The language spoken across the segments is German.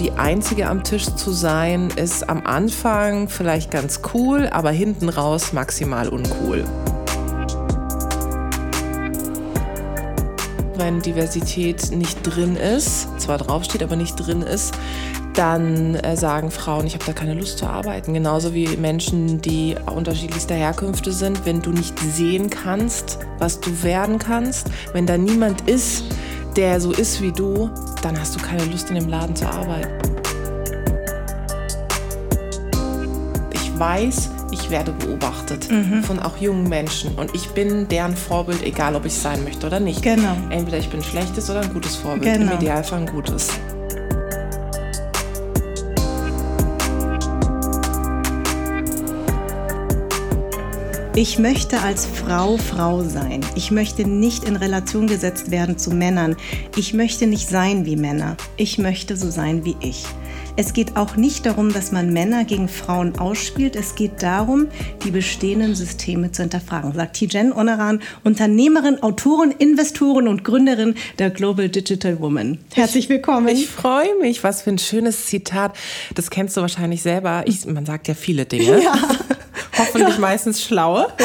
die Einzige am Tisch zu sein, ist am Anfang vielleicht ganz cool, aber hinten raus maximal uncool. Wenn Diversität nicht drin ist, zwar draufsteht, aber nicht drin ist, dann äh, sagen Frauen, ich habe da keine Lust zu arbeiten. Genauso wie Menschen, die unterschiedlichster Herkünfte sind. Wenn du nicht sehen kannst, was du werden kannst, wenn da niemand ist, der so ist wie du, dann hast du keine Lust in dem Laden zu arbeiten. Ich weiß, ich werde beobachtet mhm. von auch jungen Menschen und ich bin deren Vorbild, egal ob ich sein möchte oder nicht. Genau. Entweder ich bin ein schlechtes oder ein gutes Vorbild. Genau. Im Idealfall ein gutes. Ich möchte als Frau Frau sein. Ich möchte nicht in Relation gesetzt werden zu Männern. Ich möchte nicht sein wie Männer. Ich möchte so sein wie ich. Es geht auch nicht darum, dass man Männer gegen Frauen ausspielt. Es geht darum, die bestehenden Systeme zu hinterfragen, sagt Tijen Onaran, Unternehmerin, Autorin, Investorin und Gründerin der Global Digital Woman. Herzlich willkommen. Ich, ich freue mich. Was für ein schönes Zitat. Das kennst du wahrscheinlich selber. Ich, man sagt ja viele Dinge. Ja. Hoffentlich meistens schlaue.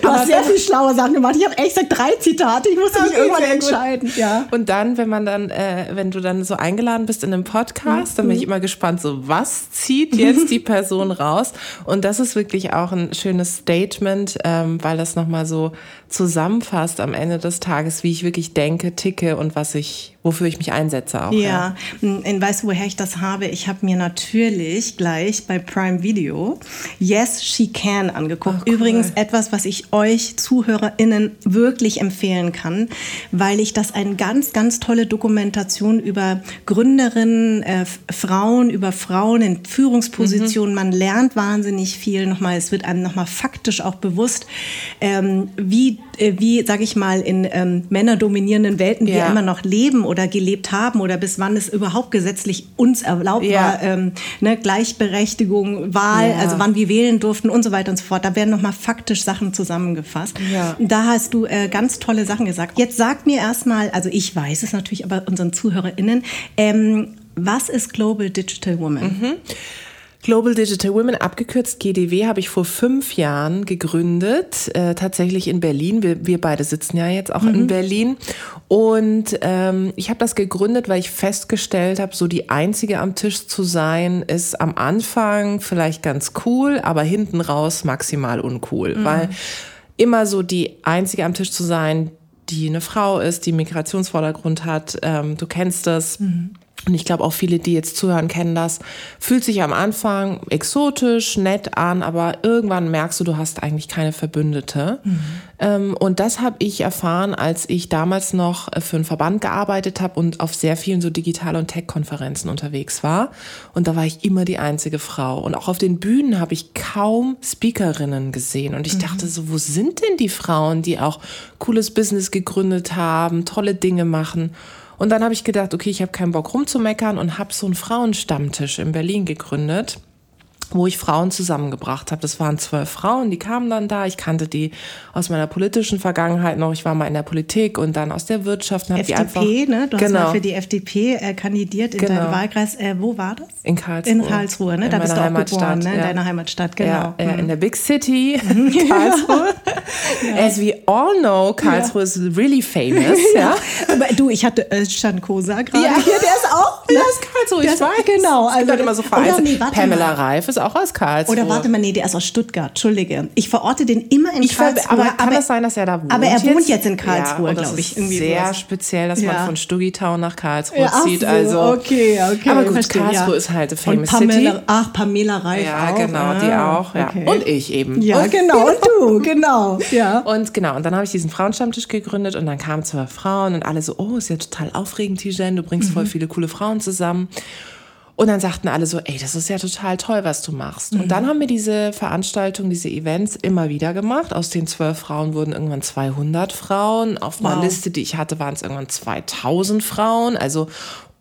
Du hast sehr viel schlaue Sachen gemacht. Ich habe echt gesagt drei Zitate. Ich musste okay, mich irgendwann entscheiden. Ja. Und dann, wenn man dann, äh, wenn du dann so eingeladen bist in einem Podcast, mhm. dann bin ich immer gespannt, so was zieht jetzt die Person raus? Und das ist wirklich auch ein schönes Statement, ähm, weil das nochmal so zusammenfasst am Ende des Tages, wie ich wirklich denke, ticke und was ich, wofür ich mich einsetze auch. Ja, ja. und weißt du, woher ich das habe? Ich habe mir natürlich gleich bei Prime Video Yes, She Can angeguckt. Oh, cool. Übrigens etwas, was ich euch ZuhörerInnen wirklich empfehlen kann, weil ich das eine ganz, ganz tolle Dokumentation über Gründerinnen, äh, Frauen, über Frauen in Führungspositionen. Mhm. Man lernt wahnsinnig viel nochmal. Es wird einem nochmal faktisch auch bewusst, ähm, wie äh, wie, sage ich mal, in ähm, männerdominierenden Welten ja. wir immer noch leben oder gelebt haben oder bis wann es überhaupt gesetzlich uns erlaubt ja. war, ähm, ne, Gleichberechtigung, Wahl, ja. also wann wir wählen durften und so weiter und so fort. Da werden nochmal faktisch Sachen zusammengefasst. Da hast du äh, ganz tolle Sachen gesagt. Jetzt sag mir erstmal, also ich weiß es natürlich, aber unseren ZuhörerInnen, ähm, was ist Global Digital Woman? Mhm. Global Digital Women, abgekürzt GDW, habe ich vor fünf Jahren gegründet, äh, tatsächlich in Berlin. Wir, wir beide sitzen ja jetzt auch mhm. in Berlin. Und ähm, ich habe das gegründet, weil ich festgestellt habe, so die Einzige am Tisch zu sein, ist am Anfang vielleicht ganz cool, aber hinten raus maximal uncool. Mhm. Weil immer so die Einzige am Tisch zu sein, die eine Frau ist, die Migrationsvordergrund hat, ähm, du kennst das. Mhm und ich glaube auch viele, die jetzt zuhören, kennen das, fühlt sich am Anfang exotisch, nett an, aber irgendwann merkst du, du hast eigentlich keine Verbündete. Mhm. Ähm, und das habe ich erfahren, als ich damals noch für einen Verband gearbeitet habe und auf sehr vielen so Digital- und Tech-Konferenzen unterwegs war. Und da war ich immer die einzige Frau. Und auch auf den Bühnen habe ich kaum Speakerinnen gesehen. Und ich mhm. dachte so, wo sind denn die Frauen, die auch cooles Business gegründet haben, tolle Dinge machen? Und dann habe ich gedacht, okay, ich habe keinen Bock rumzumeckern und habe so einen Frauenstammtisch in Berlin gegründet wo ich Frauen zusammengebracht habe. Das waren zwölf Frauen, die kamen dann da. Ich kannte die aus meiner politischen Vergangenheit noch. Ich war mal in der Politik und dann aus der Wirtschaft. FDP, die einfach, ne? Du genau. hast mal für die FDP äh, kandidiert in genau. deinem Wahlkreis. Äh, wo war das? In Karlsruhe. In Karlsruhe, ne? In da bist du auch geboren, ne? In deiner Heimatstadt, genau. Ja, ja, in der Big City, Karlsruhe. ja. As we all know, Karlsruhe ja. is really famous. ja. Aber du, ich hatte Özcan Kosa gerade ja. hier, der ist auch. Ne? Der ist Karlsruhe, ich weiß. Genau. Also, es immer so. Nee, Pamela Reif ist auch aus Karlsruhe. Oder warte mal, nee, der ist aus Stuttgart. Entschuldige. Ich verorte den immer in ich Karlsruhe. aber kann aber, das sein, dass er da wohnt? Aber er wohnt jetzt in Karlsruhe, ja, glaube ich. Irgendwie sehr sowas. speziell, dass ja. man von Stuggitown nach Karlsruhe ja, zieht. So, also, okay, okay. Aber gut, verstehe, Karlsruhe ist halt eine famous Pamela, City. Ach, Pamela Reif Ja, auch. genau, ah, die auch. Ja. Okay. Und ich eben. Ja, und genau. Und du, genau. Ja. Und genau, und dann habe ich diesen Frauenstammtisch gegründet und dann kamen zwei Frauen und alle so, oh, ist ja total aufregend, Tijen, du bringst mhm. voll viele coole Frauen zusammen. Und dann sagten alle so, ey, das ist ja total toll, was du machst. Mhm. Und dann haben wir diese Veranstaltungen, diese Events immer wieder gemacht. Aus den zwölf Frauen wurden irgendwann 200 Frauen. Auf wow. meiner Liste, die ich hatte, waren es irgendwann 2000 Frauen. Also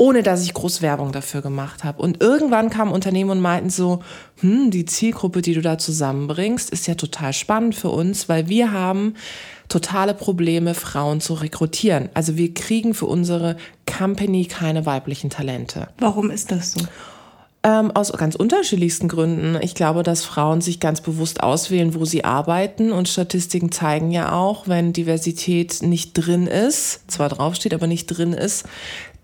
ohne dass ich groß Werbung dafür gemacht habe. Und irgendwann kamen Unternehmen und meinten so, hm, die Zielgruppe, die du da zusammenbringst, ist ja total spannend für uns, weil wir haben totale Probleme, Frauen zu rekrutieren. Also wir kriegen für unsere Company keine weiblichen Talente. Warum ist das so? Ähm, aus ganz unterschiedlichsten Gründen. Ich glaube, dass Frauen sich ganz bewusst auswählen, wo sie arbeiten. Und Statistiken zeigen ja auch, wenn Diversität nicht drin ist, zwar draufsteht, aber nicht drin ist,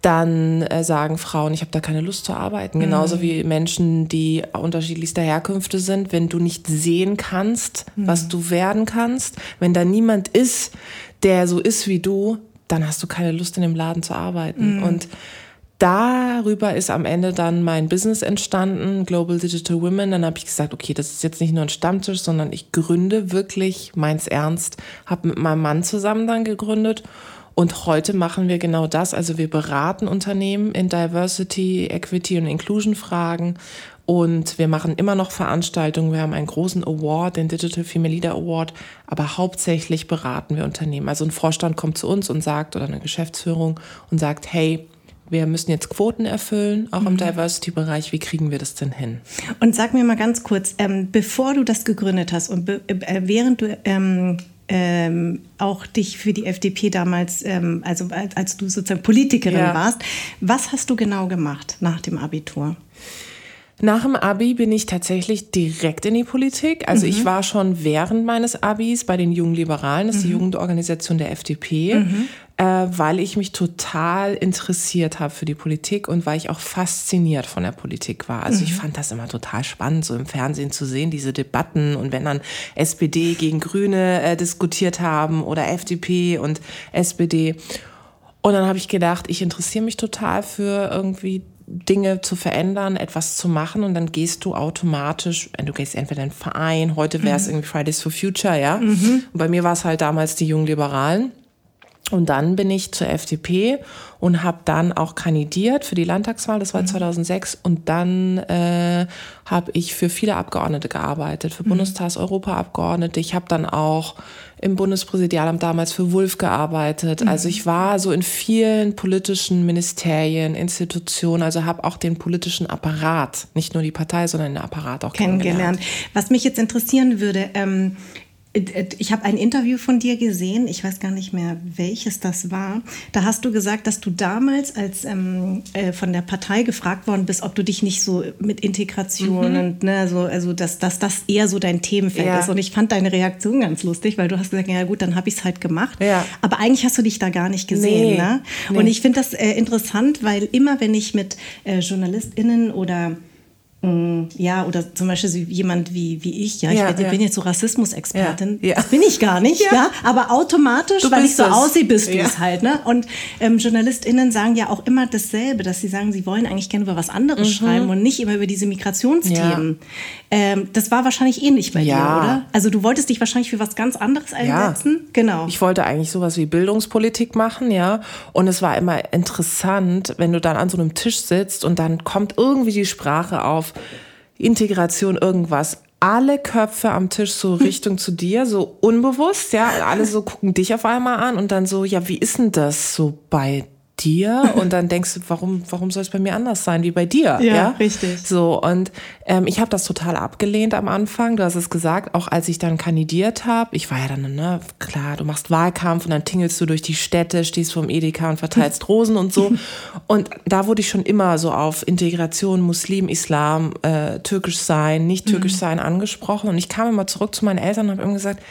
dann äh, sagen Frauen, ich habe da keine Lust zu arbeiten. Genauso mhm. wie Menschen, die unterschiedlichster Herkünfte sind. Wenn du nicht sehen kannst, mhm. was du werden kannst, wenn da niemand ist, der so ist wie du, dann hast du keine Lust in dem Laden zu arbeiten. Mhm. Und darüber ist am Ende dann mein Business entstanden, Global Digital Women. Dann habe ich gesagt, okay, das ist jetzt nicht nur ein Stammtisch, sondern ich gründe wirklich meins ernst. Habe mit meinem Mann zusammen dann gegründet und heute machen wir genau das. Also wir beraten Unternehmen in Diversity, Equity und Inclusion Fragen. Und wir machen immer noch Veranstaltungen. Wir haben einen großen Award, den Digital Female Leader Award. Aber hauptsächlich beraten wir Unternehmen. Also ein Vorstand kommt zu uns und sagt, oder eine Geschäftsführung und sagt, hey, wir müssen jetzt Quoten erfüllen, auch im mhm. Diversity-Bereich. Wie kriegen wir das denn hin? Und sag mir mal ganz kurz, ähm, bevor du das gegründet hast und äh, während du ähm, ähm, auch dich für die FDP damals, ähm, also als, als, du sozusagen Politikerin ja. warst. Was hast du genau gemacht nach dem Abitur? Nach dem Abi bin ich tatsächlich direkt in die Politik. Also mhm. ich war schon während meines Abis bei den Jungen Liberalen, das ist mhm. die Jugendorganisation der FDP, mhm. Äh, weil ich mich total interessiert habe für die Politik und weil ich auch fasziniert von der Politik war. Also ich mhm. fand das immer total spannend, so im Fernsehen zu sehen, diese Debatten und wenn dann SPD gegen Grüne äh, diskutiert haben oder FDP und SPD. Und dann habe ich gedacht, ich interessiere mich total für irgendwie Dinge zu verändern, etwas zu machen und dann gehst du automatisch, du gehst entweder in einen Verein, heute wäre es mhm. irgendwie Fridays for Future, ja. Mhm. Und bei mir war es halt damals die Jungen Liberalen. Und dann bin ich zur FDP und habe dann auch kandidiert für die Landtagswahl, das war 2006. Mhm. Und dann äh, habe ich für viele Abgeordnete gearbeitet, für mhm. Bundestags-Europaabgeordnete. Ich habe dann auch im Bundespräsidialamt damals für Wulf gearbeitet. Mhm. Also ich war so in vielen politischen Ministerien, Institutionen, also habe auch den politischen Apparat, nicht nur die Partei, sondern den Apparat auch kennengelernt. kennengelernt. Was mich jetzt interessieren würde, ähm, ich habe ein Interview von dir gesehen, ich weiß gar nicht mehr, welches das war. Da hast du gesagt, dass du damals als ähm, äh, von der Partei gefragt worden bist, ob du dich nicht so mit Integration mhm. und ne, so, also dass, dass das eher so dein Themenfeld ja. ist. Und ich fand deine Reaktion ganz lustig, weil du hast gesagt, ja gut, dann habe ich es halt gemacht. Ja. Aber eigentlich hast du dich da gar nicht gesehen. Nee. Ne? Nee. Und ich finde das äh, interessant, weil immer wenn ich mit äh, JournalistInnen oder ja, oder zum Beispiel jemand wie, wie ich, ja, ich ja, bin, ja. bin jetzt so Rassismusexpertin, ja, ja. das bin ich gar nicht, ja, aber automatisch, du weil ich so es. aussehe, bist du es halt, ne? Und ähm, JournalistInnen sagen ja auch immer dasselbe, dass sie sagen, sie wollen eigentlich gerne über was anderes mhm. schreiben und nicht immer über diese Migrationsthemen. Ähm, das war wahrscheinlich ähnlich bei dir, oder? Also du wolltest dich wahrscheinlich für was ganz anderes einsetzen, genau. Ich wollte eigentlich sowas wie Bildungspolitik machen, ja, und es war immer interessant, wenn du dann an so einem Tisch sitzt und dann kommt irgendwie die Sprache auf Integration, irgendwas. Alle Köpfe am Tisch so Richtung zu dir, so unbewusst, ja, alle so gucken dich auf einmal an und dann so, ja, wie ist denn das so bei dir und dann denkst du, warum, warum soll es bei mir anders sein wie bei dir? Ja, ja? richtig. So, und ähm, ich habe das total abgelehnt am Anfang. Du hast es gesagt, auch als ich dann kandidiert habe. Ich war ja dann, ne, klar, du machst Wahlkampf und dann tingelst du durch die Städte, stehst vorm Edeka und verteilst Rosen und so. Und da wurde ich schon immer so auf Integration, Muslim, Islam, äh, türkisch sein, nicht türkisch mhm. sein angesprochen. Und ich kam immer zurück zu meinen Eltern und habe immer gesagt,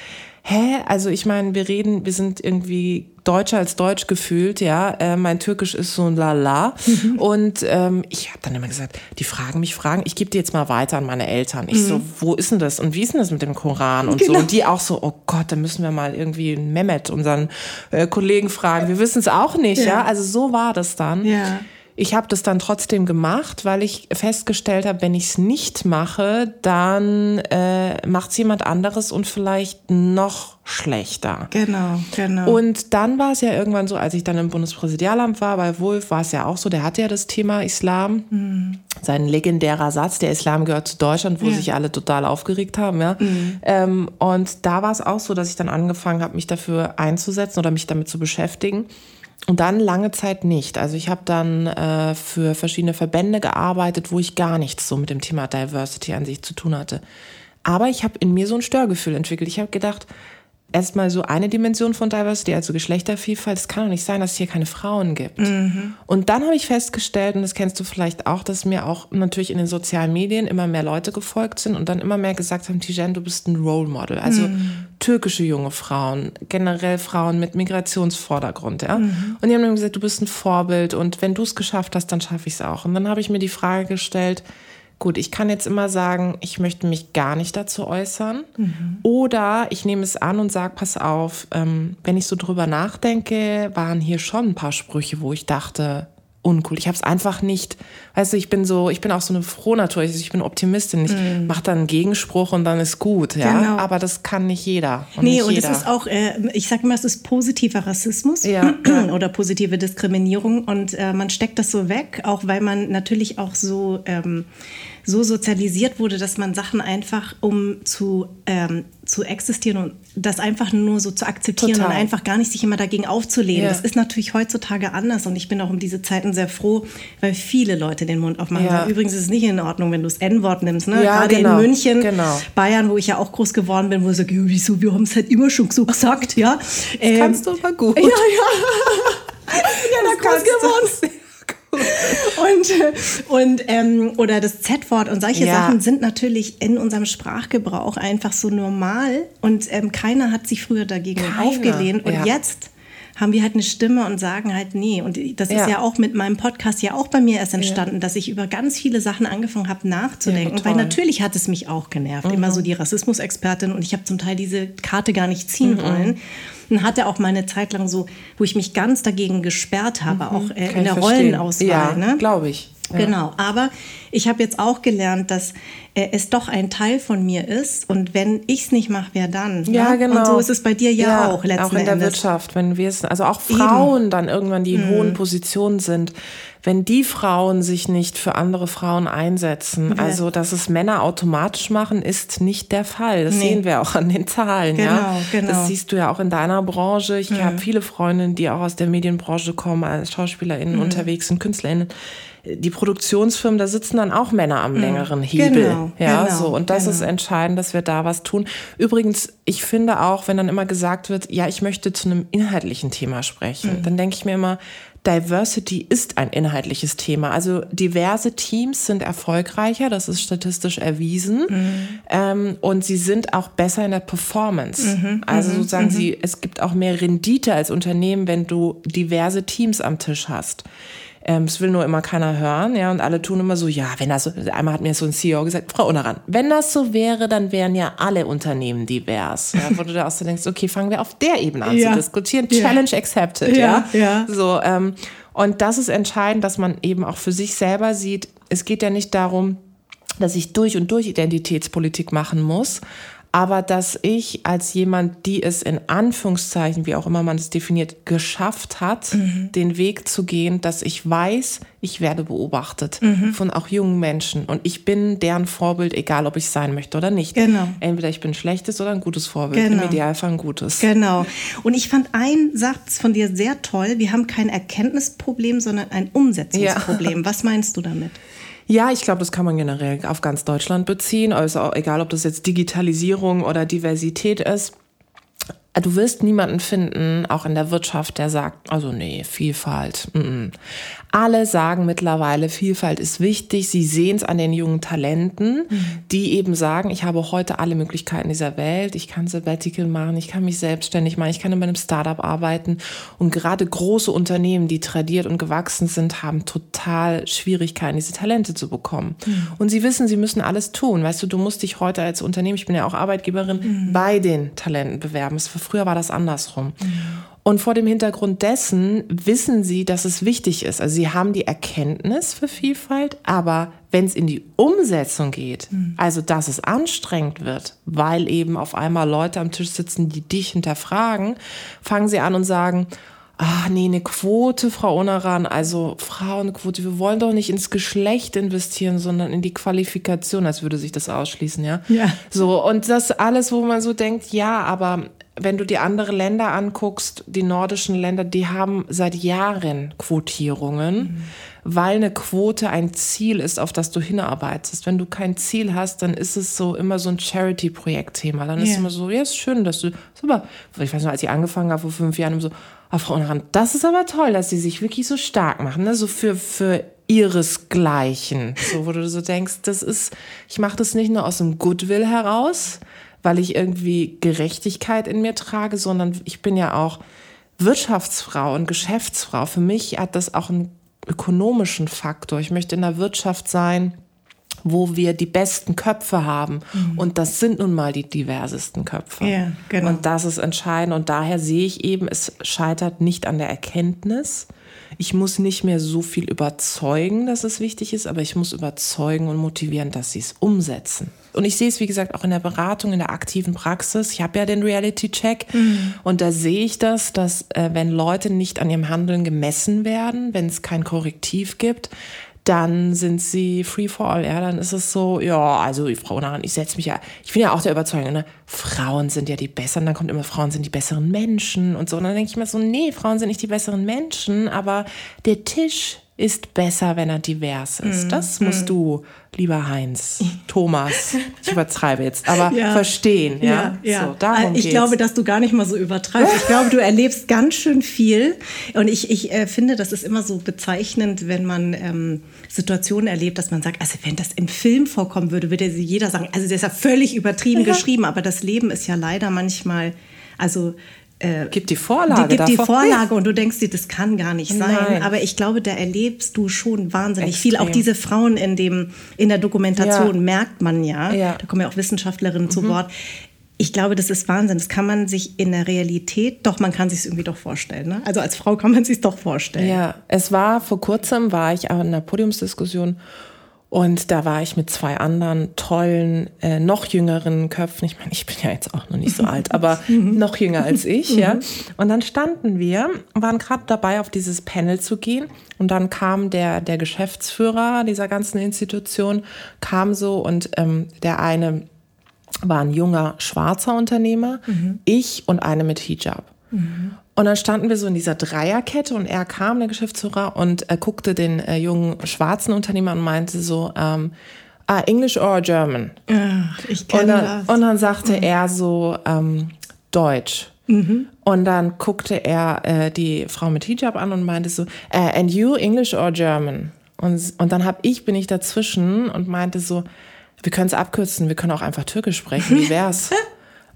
hä? Also ich meine, wir reden, wir sind irgendwie Deutscher als Deutsch gefühlt, ja. Äh, mein Türkisch ist so ein Lala. Mhm. Und ähm, ich habe dann immer gesagt, die fragen mich Fragen, ich gebe die jetzt mal weiter an meine Eltern. Ich mhm. so, wo ist denn das? Und wie ist denn das mit dem Koran und genau. so? Und die auch so, oh Gott, da müssen wir mal irgendwie Mehmet, unseren äh, Kollegen, fragen. Wir wissen es auch nicht, ja. ja. Also so war das dann. Ja. Ich habe das dann trotzdem gemacht, weil ich festgestellt habe, wenn ich es nicht mache, dann äh, macht es jemand anderes und vielleicht noch schlechter. Genau, genau. Und dann war es ja irgendwann so, als ich dann im Bundespräsidialamt war, bei Wolf war es ja auch so, der hatte ja das Thema Islam. Mhm. Sein legendärer Satz, der Islam gehört zu Deutschland, wo ja. sich alle total aufgeregt haben. Ja? Mhm. Ähm, und da war es auch so, dass ich dann angefangen habe, mich dafür einzusetzen oder mich damit zu beschäftigen. Und dann lange Zeit nicht. Also ich habe dann äh, für verschiedene Verbände gearbeitet, wo ich gar nichts so mit dem Thema Diversity an sich zu tun hatte. Aber ich habe in mir so ein Störgefühl entwickelt. Ich habe gedacht, erstmal so eine Dimension von Diversity, also Geschlechtervielfalt. Es kann doch nicht sein, dass es hier keine Frauen gibt. Mhm. Und dann habe ich festgestellt, und das kennst du vielleicht auch, dass mir auch natürlich in den sozialen Medien immer mehr Leute gefolgt sind und dann immer mehr gesagt haben, Tijen, du bist ein Role Model. Also mhm. türkische junge Frauen, generell Frauen mit Migrationsvordergrund. Ja? Mhm. Und die haben mir gesagt, du bist ein Vorbild und wenn du es geschafft hast, dann schaffe ich es auch. Und dann habe ich mir die Frage gestellt, Gut, ich kann jetzt immer sagen, ich möchte mich gar nicht dazu äußern. Mhm. Oder ich nehme es an und sage, pass auf, ähm, wenn ich so drüber nachdenke, waren hier schon ein paar Sprüche, wo ich dachte, uncool. Ich habe es einfach nicht, weißt du, ich bin so, ich bin auch so eine Frohnatur, ich bin Optimistin. Ich mm. mache dann einen Gegenspruch und dann ist gut, ja. Genau. Aber das kann nicht jeder. Und nee, nicht und es ist auch, äh, ich sage immer, es ist positiver Rassismus ja, oder positive Diskriminierung und äh, man steckt das so weg, auch weil man natürlich auch so ähm, so sozialisiert wurde, dass man Sachen einfach, um zu, ähm, zu existieren und das einfach nur so zu akzeptieren Total. und einfach gar nicht sich immer dagegen aufzulehnen. Ja. Das ist natürlich heutzutage anders und ich bin auch um diese Zeiten sehr froh, weil viele Leute den Mund aufmachen. Ja. Übrigens ist es nicht in Ordnung, wenn du das N-Wort nimmst. Ne? Ja, Gerade genau. in München, genau. Bayern, wo ich ja auch groß geworden bin, wo ich sage, wieso, wir haben es halt immer schon so gesagt. Ja? Das ähm, kannst du aber gut. Ja, ja. ja, da groß geworden und, und ähm, oder das Z-Wort und solche ja. Sachen sind natürlich in unserem Sprachgebrauch einfach so normal und ähm, keiner hat sich früher dagegen keiner. aufgelehnt und ja. jetzt haben wir halt eine Stimme und sagen halt nee. Und das ja. ist ja auch mit meinem Podcast ja auch bei mir erst entstanden, ja. dass ich über ganz viele Sachen angefangen habe nachzudenken. Ja, weil natürlich hat es mich auch genervt. Mhm. Immer so die Rassismusexpertin und ich habe zum Teil diese Karte gar nicht ziehen mhm. wollen. Und hatte auch meine Zeit lang so, wo ich mich ganz dagegen gesperrt habe, mhm. auch äh, in der Rollenauswahl. Ja, ne? glaube ich. Ja. Genau, aber ich habe jetzt auch gelernt, dass äh, es doch ein Teil von mir ist und wenn ich es nicht mache, wer dann? Ja, ne? genau. Und so ist es bei dir ja, ja auch letzten Auch in der Endes. Wirtschaft, wenn wir es, also auch Frauen Eben. dann irgendwann, die in mhm. hohen Positionen sind, wenn die Frauen sich nicht für andere Frauen einsetzen, ja. also dass es Männer automatisch machen, ist nicht der Fall. Das nee. sehen wir auch an den Zahlen. Genau, ja? genau. Das siehst du ja auch in deiner Branche. Ich mhm. habe viele Freundinnen, die auch aus der Medienbranche kommen, als SchauspielerInnen mhm. unterwegs sind, KünstlerInnen die Produktionsfirmen, da sitzen dann auch Männer am mhm. längeren Hebel. Genau, ja, genau, so. Und das genau. ist entscheidend, dass wir da was tun. Übrigens, ich finde auch, wenn dann immer gesagt wird, ja, ich möchte zu einem inhaltlichen Thema sprechen, mhm. dann denke ich mir immer, Diversity ist ein inhaltliches Thema. Also diverse Teams sind erfolgreicher, das ist statistisch erwiesen. Mhm. Ähm, und sie sind auch besser in der Performance. Mhm. Also mhm. sozusagen, mhm. sie, es gibt auch mehr Rendite als Unternehmen, wenn du diverse Teams am Tisch hast. Ähm, das will nur immer keiner hören, ja, und alle tun immer so, ja, wenn das so, einmal hat mir so ein CEO gesagt, Frau Unaran, wenn das so wäre, dann wären ja alle Unternehmen divers. Ja, wo du da auch so denkst, okay, fangen wir auf der Ebene an ja. zu diskutieren. Challenge ja. accepted, ja. ja. So, ähm, und das ist entscheidend, dass man eben auch für sich selber sieht, es geht ja nicht darum, dass ich durch und durch Identitätspolitik machen muss, aber dass ich als jemand, die es in Anführungszeichen, wie auch immer man es definiert, geschafft hat, mhm. den Weg zu gehen, dass ich weiß, ich werde beobachtet mhm. von auch jungen Menschen und ich bin deren Vorbild, egal ob ich sein möchte oder nicht. Genau. Entweder ich bin ein schlechtes oder ein gutes Vorbild, genau. im Idealfall ein gutes. Genau. Und ich fand einen Satz von dir sehr toll. Wir haben kein Erkenntnisproblem, sondern ein Umsetzungsproblem. Ja. Was meinst du damit? Ja, ich glaube, das kann man generell auf ganz Deutschland beziehen. Also egal, ob das jetzt Digitalisierung oder Diversität ist. Du wirst niemanden finden, auch in der Wirtschaft, der sagt, also nee, Vielfalt. Mm -mm. Alle sagen mittlerweile, Vielfalt ist wichtig. Sie sehen es an den jungen Talenten, mhm. die eben sagen, ich habe heute alle Möglichkeiten dieser Welt. Ich kann Sabbatical machen, ich kann mich selbstständig machen, ich kann in meinem Startup arbeiten. Und gerade große Unternehmen, die tradiert und gewachsen sind, haben total Schwierigkeiten, diese Talente zu bekommen. Mhm. Und sie wissen, sie müssen alles tun. Weißt du, du musst dich heute als Unternehmen, ich bin ja auch Arbeitgeberin, mhm. bei den Talenten bewerben. Früher war das andersrum. Mhm. Und vor dem Hintergrund dessen wissen sie, dass es wichtig ist. Also sie haben die Erkenntnis für Vielfalt, aber wenn es in die Umsetzung geht, mhm. also dass es anstrengend wird, weil eben auf einmal Leute am Tisch sitzen, die dich hinterfragen, fangen sie an und sagen, ah nee, eine Quote, Frau Onaran, also Frauenquote, wir wollen doch nicht ins Geschlecht investieren, sondern in die Qualifikation, als würde sich das ausschließen, ja? Ja. So, und das alles, wo man so denkt, ja, aber wenn du die anderen Länder anguckst, die nordischen Länder, die haben seit Jahren Quotierungen, mhm. weil eine Quote ein Ziel ist, auf das du hinarbeitest. Wenn du kein Ziel hast, dann ist es so immer so ein Charity-Projekt-Thema. Dann ist yeah. immer so, ja, ist schön, dass du, super. Ich weiß noch, als ich angefangen habe vor fünf Jahren, so, ah, Frau Unrand, das ist aber toll, dass sie sich wirklich so stark machen, ne? so für, für ihresgleichen. So, wo du so denkst, das ist, ich mache das nicht nur aus dem Goodwill heraus, weil ich irgendwie Gerechtigkeit in mir trage, sondern ich bin ja auch Wirtschaftsfrau und Geschäftsfrau. Für mich hat das auch einen ökonomischen Faktor. Ich möchte in der Wirtschaft sein, wo wir die besten Köpfe haben. Mhm. Und das sind nun mal die diversesten Köpfe. Ja, genau. Und das ist entscheidend. Und daher sehe ich eben, es scheitert nicht an der Erkenntnis, ich muss nicht mehr so viel überzeugen, dass es wichtig ist, aber ich muss überzeugen und motivieren, dass sie es umsetzen. Und ich sehe es, wie gesagt, auch in der Beratung, in der aktiven Praxis. Ich habe ja den Reality-Check mhm. und da sehe ich das, dass äh, wenn Leute nicht an ihrem Handeln gemessen werden, wenn es kein Korrektiv gibt, dann sind sie free for all. Ja, dann ist es so, ja, also Frau Naran, ich setze mich ja, ich bin ja auch der Überzeugung, ne? Frauen sind ja die besseren, dann kommt immer, Frauen sind die besseren Menschen und so. Und dann denke ich mir so, nee, Frauen sind nicht die besseren Menschen, aber der Tisch ist besser, wenn er divers ist. Mm, das musst mm. du, lieber Heinz, Thomas, ich übertreibe jetzt, aber ja. verstehen. Ja, ja. So, darum ich geht's. glaube, dass du gar nicht mal so übertreibst. Ich glaube, du erlebst ganz schön viel. Und ich, ich äh, finde, das ist immer so bezeichnend, wenn man ähm, Situationen erlebt, dass man sagt, also wenn das im Film vorkommen würde, würde jeder sagen, also der ist ja völlig übertrieben ja. geschrieben, aber das Leben ist ja leider manchmal, also äh, gibt die Vorlage. Die gibt davor. die Vorlage und du denkst dir, das kann gar nicht sein. Nein. Aber ich glaube, da erlebst du schon wahnsinnig Extrem. viel. Auch diese Frauen in, dem, in der Dokumentation ja. merkt man ja. ja. Da kommen ja auch Wissenschaftlerinnen mhm. zu Wort. Ich glaube, das ist Wahnsinn. Das kann man sich in der Realität, doch, man kann sich es irgendwie doch vorstellen. Ne? Also als Frau kann man sich doch vorstellen. Ja, es war vor kurzem, war ich auch in einer Podiumsdiskussion und da war ich mit zwei anderen tollen, äh, noch jüngeren Köpfen. Ich meine, ich bin ja jetzt auch noch nicht so alt, aber noch jünger als ich, ja. Mhm. Und dann standen wir, waren gerade dabei, auf dieses Panel zu gehen. Und dann kam der, der Geschäftsführer dieser ganzen Institution, kam so und ähm, der eine war ein junger schwarzer Unternehmer, mhm. ich und eine mit Hijab. Mhm. Und dann standen wir so in dieser Dreierkette und er kam, der Geschäftsführer, und er guckte den äh, jungen schwarzen Unternehmer und meinte so, ähm, ah, English or German? Ach, ich kenne das. Und dann sagte mhm. er so, ähm, Deutsch. Mhm. Und dann guckte er äh, die Frau mit Hijab an und meinte so, äh, and you, English or German? Und, und dann hab ich, bin ich dazwischen und meinte so, wir können es abkürzen, wir können auch einfach Türkisch sprechen, wie wär's?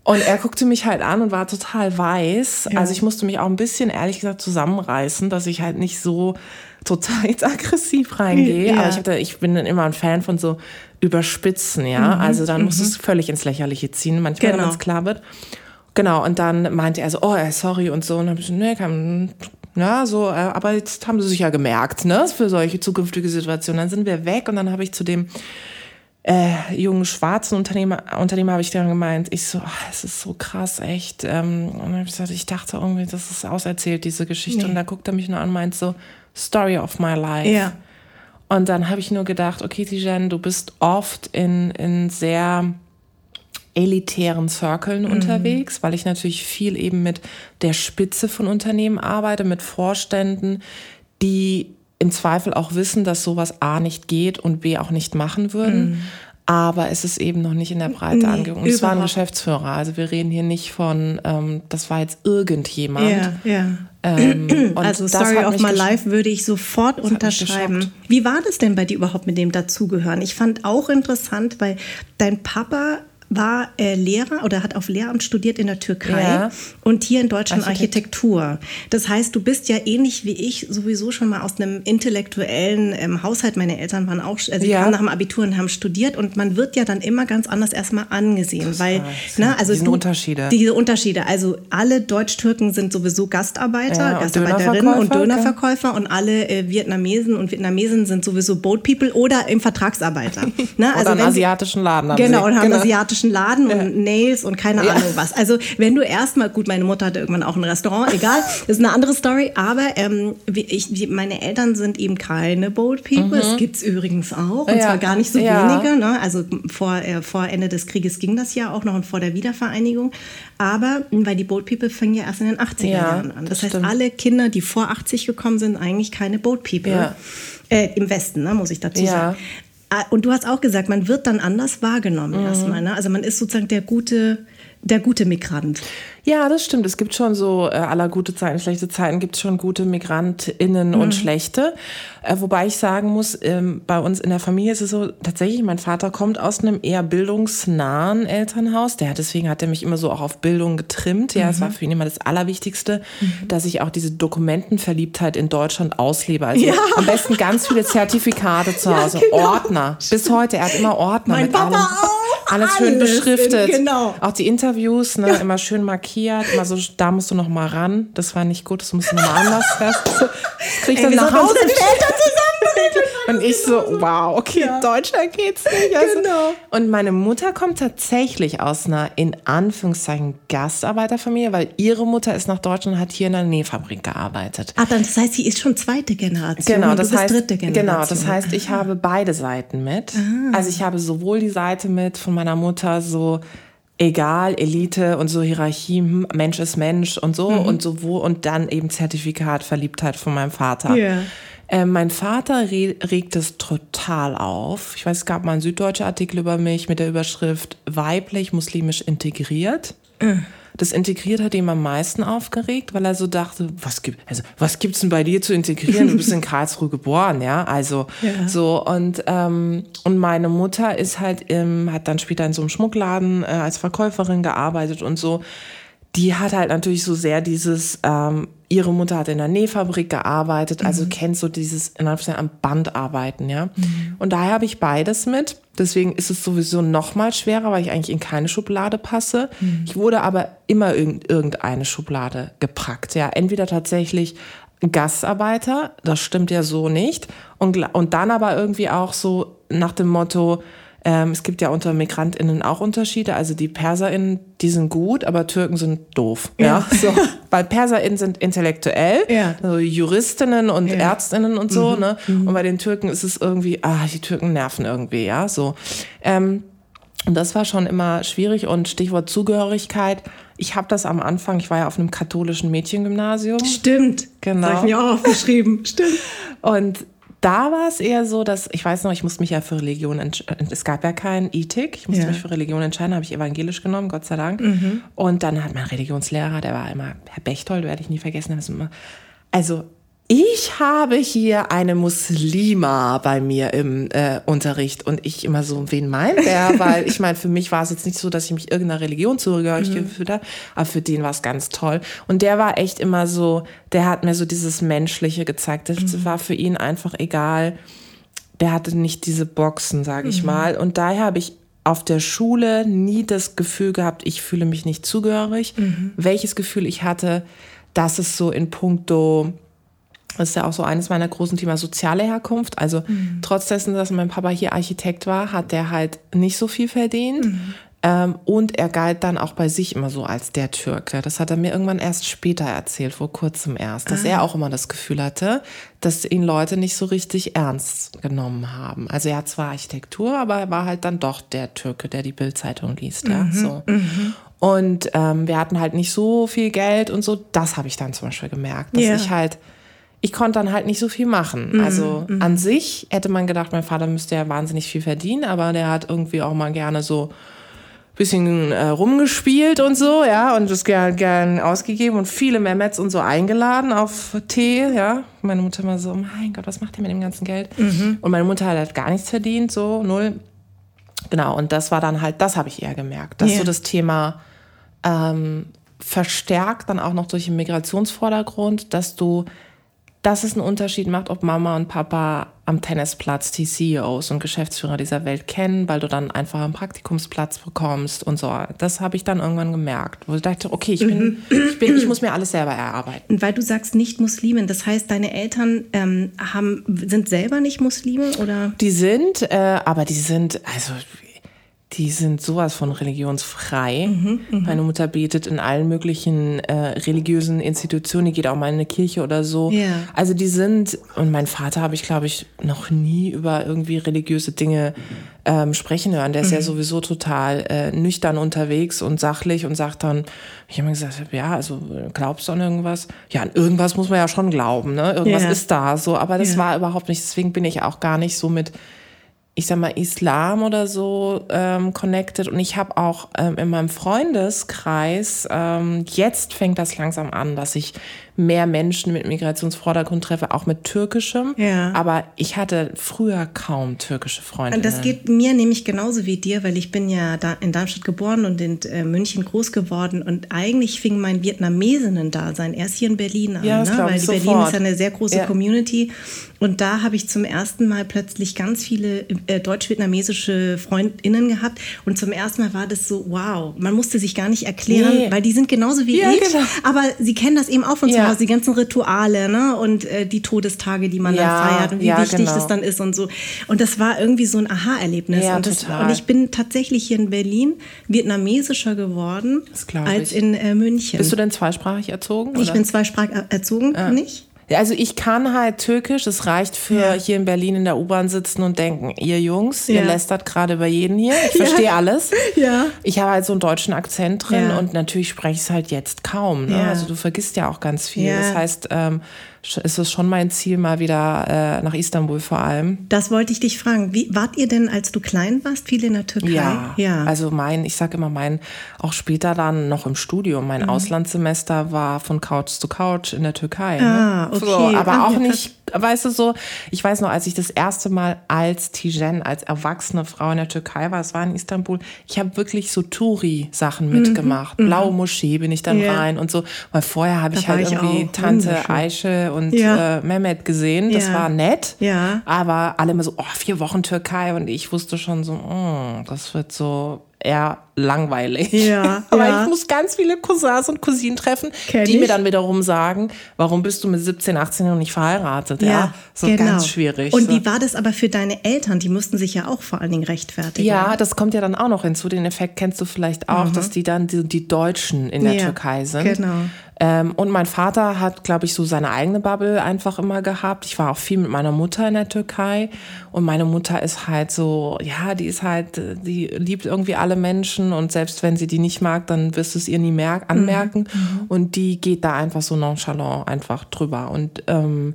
Und er guckte mich halt an und war total weiß. Ja. Also ich musste mich auch ein bisschen, ehrlich gesagt, zusammenreißen, dass ich halt nicht so total jetzt aggressiv reingehe. Ja. Aber ich, hatte, ich bin dann immer ein Fan von so Überspitzen, ja. Mhm. Also dann mhm. muss es völlig ins Lächerliche ziehen, manchmal, genau. wenn es klar wird. Genau, und dann meinte er so, oh, sorry und so. Und dann habe ich so, nee, kann, ja, so, äh, aber jetzt haben sie sich ja gemerkt, ne, für solche zukünftige Situationen. Dann sind wir weg und dann habe ich zu dem äh, jungen schwarzen Unternehmer, Unternehmer habe ich dann gemeint, ich so, ach, es ist so krass, echt. Ähm, und dann habe ich gesagt, ich dachte irgendwie, das ist auserzählt, diese Geschichte. Nee. Und da guckt er mich nur an und meint so, Story of my life. Ja. Und dann habe ich nur gedacht, okay, Tijen, du bist oft in, in sehr elitären Circles mhm. unterwegs, weil ich natürlich viel eben mit der Spitze von Unternehmen arbeite, mit Vorständen, die im Zweifel auch wissen, dass sowas A nicht geht und B auch nicht machen würden. Mhm. Aber es ist eben noch nicht in der Breite nee, angekommen. Es war ein Geschäftsführer. Also wir reden hier nicht von, ähm, das war jetzt irgendjemand. Ja, ja. Ähm, also Story of My Life würde ich sofort unterschreiben. Wie war das denn bei dir überhaupt mit dem Dazugehören? Ich fand auch interessant, weil dein Papa war äh, Lehrer oder hat auf Lehramt studiert in der Türkei ja. und hier in Deutschland Architekt. Architektur. Das heißt, du bist ja ähnlich wie ich sowieso schon mal aus einem intellektuellen ähm, Haushalt. Meine Eltern waren auch, also ja. nach dem Abitur und haben studiert und man wird ja dann immer ganz anders erstmal angesehen, das weil, ne, also diese Unterschiede. Diese Unterschiede. Also alle Deutsch-Türken sind sowieso Gastarbeiter, ja, Gastarbeiterinnen und Dönerverkäufer und alle äh, Vietnamesen und Vietnamesen sind sowieso Boat People oder im Vertragsarbeiter. ne? Also oder einen asiatischen Laden. Genau, und haben genau. asiatischen Laden und ja. Nails und keine ja. Ahnung was. Also wenn du erstmal, gut, meine Mutter hatte irgendwann auch ein Restaurant, egal, ist eine andere Story, aber ähm, ich, meine Eltern sind eben keine Boat People. Mhm. Das gibt es übrigens auch, und ja. zwar gar nicht so wenige. Ne? Also vor, äh, vor Ende des Krieges ging das ja auch noch und vor der Wiedervereinigung. Aber, weil die Boat People fingen ja erst in den 80er Jahren an. Das, das heißt, alle Kinder, die vor 80 gekommen sind, eigentlich keine Boat People. Äh, Im Westen, ne, muss ich dazu sagen. Ah, und du hast auch gesagt, man wird dann anders wahrgenommen mhm. erstmal. Ne? Also man ist sozusagen der gute, der gute Migrant. Ja, das stimmt. Es gibt schon so äh, aller gute Zeiten, schlechte Zeiten, gibt es schon gute MigrantInnen mhm. und schlechte. Äh, wobei ich sagen muss, ähm, bei uns in der Familie ist es so, tatsächlich, mein Vater kommt aus einem eher bildungsnahen Elternhaus. Der, deswegen hat er mich immer so auch auf Bildung getrimmt. Ja, mhm. es war für ihn immer das Allerwichtigste, mhm. dass ich auch diese Dokumentenverliebtheit in Deutschland auslebe. Also ja. am besten ganz viele Zertifikate zu Hause, ja, genau. Ordner. Bis heute, er hat immer Ordner mein mit Papa allem. Auch. Alles, alles schön beschriftet. Genau. Auch die Interviews, ne, ja. immer schön markiert immer so, da musst du noch mal ran. Das war nicht gut, das musst du noch mal anders. Das krieg ich dann nach Hause. Und ich so, wow, okay, ja. Deutscher geht's nicht. Also. Genau. Und meine Mutter kommt tatsächlich aus einer, in Anführungszeichen, Gastarbeiterfamilie, weil ihre Mutter ist nach Deutschland und hat hier in einer Nähfabrik gearbeitet. Ah, dann, das heißt, sie ist schon zweite Generation. Genau, das heißt, dritte Generation. Genau, das heißt, ich habe beide Seiten mit. Ah. Also ich habe sowohl die Seite mit von meiner Mutter so, egal, Elite und so Hierarchie, hm, Mensch ist Mensch und so mhm. und so wo und dann eben Zertifikat Verliebtheit von meinem Vater. Yeah. Äh, mein Vater re regt es total auf. Ich weiß, es gab mal einen süddeutscher Artikel über mich mit der Überschrift weiblich muslimisch integriert. Mhm. Das integriert hat ihn am meisten aufgeregt, weil er so dachte, was gibt, also was gibt's denn bei dir zu integrieren? Du bist in Karlsruhe geboren, ja, also ja. so und ähm, und meine Mutter ist halt, im, hat dann später in so einem Schmuckladen äh, als Verkäuferin gearbeitet und so. Die hat halt natürlich so sehr dieses ähm, ihre Mutter hat in der Nähfabrik gearbeitet, also mhm. kennt so dieses in am Band arbeiten, ja. Mhm. Und daher habe ich beides mit. Deswegen ist es sowieso noch mal schwerer, weil ich eigentlich in keine Schublade passe. Mhm. Ich wurde aber immer in irgendeine Schublade gepackt, ja. Entweder tatsächlich Gastarbeiter, das stimmt ja so nicht. Und, und dann aber irgendwie auch so nach dem Motto, ähm, es gibt ja unter MigrantInnen auch Unterschiede. Also die PerserInnen, die sind gut, aber Türken sind doof. Ja. ja? So. Weil PerserInnen sind intellektuell, ja. also Juristinnen und ja. ÄrztInnen und so. Mhm. Ne? Mhm. Und bei den Türken ist es irgendwie, ah, die Türken nerven irgendwie, ja. So. Ähm, und das war schon immer schwierig und Stichwort Zugehörigkeit. Ich habe das am Anfang, ich war ja auf einem katholischen Mädchengymnasium. Stimmt. Genau. Das habe ich mir auch aufgeschrieben. Stimmt. Und da war es eher so, dass ich weiß noch, ich musste mich ja für Religion entscheiden. Es gab ja kein Ethik. Ich musste ja. mich für Religion entscheiden, habe ich evangelisch genommen, Gott sei Dank. Mhm. Und dann hat mein Religionslehrer, der war immer Herr Bechtold, werde ich nie vergessen, also ich habe hier eine Muslima bei mir im äh, Unterricht und ich immer so, wen meint der? Weil ich meine, für mich war es jetzt nicht so, dass ich mich irgendeiner Religion zugehörig mhm. gefühlt habe, aber für den war es ganz toll. Und der war echt immer so, der hat mir so dieses Menschliche gezeigt. Das mhm. war für ihn einfach egal. Der hatte nicht diese Boxen, sage ich mhm. mal. Und daher habe ich auf der Schule nie das Gefühl gehabt, ich fühle mich nicht zugehörig. Mhm. Welches Gefühl ich hatte, dass es so in puncto das ist ja auch so eines meiner großen Themen, soziale Herkunft. Also mhm. trotz dessen, dass mein Papa hier Architekt war, hat der halt nicht so viel verdient. Mhm. Ähm, und er galt dann auch bei sich immer so als der Türke. Das hat er mir irgendwann erst später erzählt, vor kurzem erst, dass ah. er auch immer das Gefühl hatte, dass ihn Leute nicht so richtig ernst genommen haben. Also er hat zwar Architektur, aber er war halt dann doch der Türke, der die Bildzeitung liest. Mhm. Ja, so. Mhm. Und ähm, wir hatten halt nicht so viel Geld und so. Das habe ich dann zum Beispiel gemerkt, dass yeah. ich halt ich konnte dann halt nicht so viel machen. Mhm, also mhm. an sich hätte man gedacht, mein Vater müsste ja wahnsinnig viel verdienen, aber der hat irgendwie auch mal gerne so ein bisschen äh, rumgespielt und so, ja, und das gern, gern ausgegeben und viele Mehmets und so eingeladen auf Tee, ja. Meine Mutter immer so, mein Gott, was macht der mit dem ganzen Geld? Mhm. Und meine Mutter hat halt gar nichts verdient, so null. Genau, und das war dann halt, das habe ich eher gemerkt, dass Ja. so das Thema ähm, verstärkt dann auch noch durch den Migrationsvordergrund, dass du, dass es einen Unterschied macht, ob Mama und Papa am Tennisplatz die CEOs und Geschäftsführer dieser Welt kennen, weil du dann einfach einen Praktikumsplatz bekommst und so. Das habe ich dann irgendwann gemerkt, wo ich dachte, okay, ich bin, ich bin, ich muss mir alles selber erarbeiten. Und weil du sagst nicht Muslimin, das heißt, deine Eltern ähm, haben, sind selber nicht Muslime oder? Die sind, äh, aber die sind, also die sind sowas von religionsfrei. Mhm, Meine Mutter betet in allen möglichen äh, religiösen Institutionen, die geht auch mal in eine Kirche oder so. Ja. Also die sind, und mein Vater habe ich, glaube ich, noch nie über irgendwie religiöse Dinge ähm, sprechen hören. Der ist Mhm. ja sowieso total äh, nüchtern unterwegs und sachlich und sagt dann, ich habe mir gesagt, ja, also glaubst du an irgendwas? Ja, an irgendwas muss man ja schon glauben, ne? Irgendwas Ja. ist da so, aber das Ja. war überhaupt nicht, deswegen bin ich auch gar nicht so mit ich sag mal, Islam oder so ähm, connected. Und ich habe auch ähm, in meinem Freundeskreis, ähm, jetzt fängt das langsam an, dass ich mehr Menschen mit Migrationsvordergrund treffe, auch mit türkischem. Ja. Aber ich hatte früher kaum türkische Freunde. Und das geht mir nämlich genauso wie dir, weil ich bin ja da in Darmstadt geboren und in äh, München groß geworden und eigentlich fing mein Vietnamesinnen-Dasein erst hier in Berlin an, Ja, ne? weil die Berlin sofort. ist ja eine sehr große Ja. Community und da habe ich zum ersten Mal plötzlich ganz viele äh, deutsch-vietnamesische Freundinnen gehabt und zum ersten Mal war das so, wow, man musste sich gar nicht erklären, Nee. weil die sind genauso wie Ja, ich, genau. aber sie kennen das eben auch von zu Ja. Hause, die ganzen Rituale ne? und äh, die Todestage, die man Ja, dann feiert und wie ja, wichtig genau. das dann ist und so. Und das war irgendwie so ein Aha-Erlebnis. Ja, und, das, total. und ich bin tatsächlich hier in Berlin vietnamesischer geworden als ich. in äh, München. Bist du denn zweisprachig erzogen? ich oder? bin zweisprachig erzogen, nicht? Ja, Also ich kann halt Türkisch, es reicht für Ja. hier in Berlin in der U-Bahn sitzen und denken, ihr Jungs, ihr Ja. lästert gerade über jeden hier, ich verstehe alles. Ja. Ich habe halt so einen deutschen Akzent drin Ja. und natürlich spreche ich es halt jetzt kaum. Ne? Ja. Also du vergisst ja auch ganz viel. Ja. Das heißt, ähm, ist es schon mein Ziel, mal wieder äh, nach Istanbul vor allem. Das wollte ich dich fragen. Wie wart ihr denn, als du klein warst, viel in der Türkei? Ja, ja. also mein, ich sage immer mein, auch später dann noch im Studium, Mhm. mein Auslandssemester war von Couch zu Couch in der Türkei. Ah, ne? So, okay. aber Ah, auch nicht, weißt du so, ich weiß noch, als ich das erste Mal als Tijen, als erwachsene Frau in der Türkei war, es war in Istanbul, ich habe wirklich so Touri-Sachen mitgemacht. Blaue Moschee bin ich dann Mhm, Ja. rein und so, weil vorher habe ich halt ich irgendwie auch. Tante Wunderschön. Und Ja. äh, Mehmet gesehen. Das Ja. war nett. Ja. Aber alle immer so, oh, vier Wochen Türkei. Und ich wusste schon so, mm, das wird so eher langweilig. Ja, Aber ja. ich muss ganz viele Cousins und Cousinen treffen, Kenn die ich. mir dann wiederum sagen, warum bist du mit 17, 18 noch nicht verheiratet? Ja, so ganz schwierig. genau. Und so. wie war das aber für deine Eltern? Die mussten sich ja auch vor allen Dingen rechtfertigen. Ja, das kommt ja dann auch noch hinzu. Den Effekt kennst du vielleicht auch, dass die dann die, die Deutschen in der Mhm. Ja, Türkei sind. genau. Ähm, und mein Vater hat, glaube ich, so seine eigene Bubble einfach immer gehabt. Ich war auch viel mit meiner Mutter in der Türkei. Und meine Mutter ist halt so, ja, die ist halt, die liebt irgendwie alle Menschen. Und selbst wenn sie die nicht mag, dann wirst du es ihr nie merk anmerken. Und die geht da einfach so nonchalant einfach drüber. Und ähm,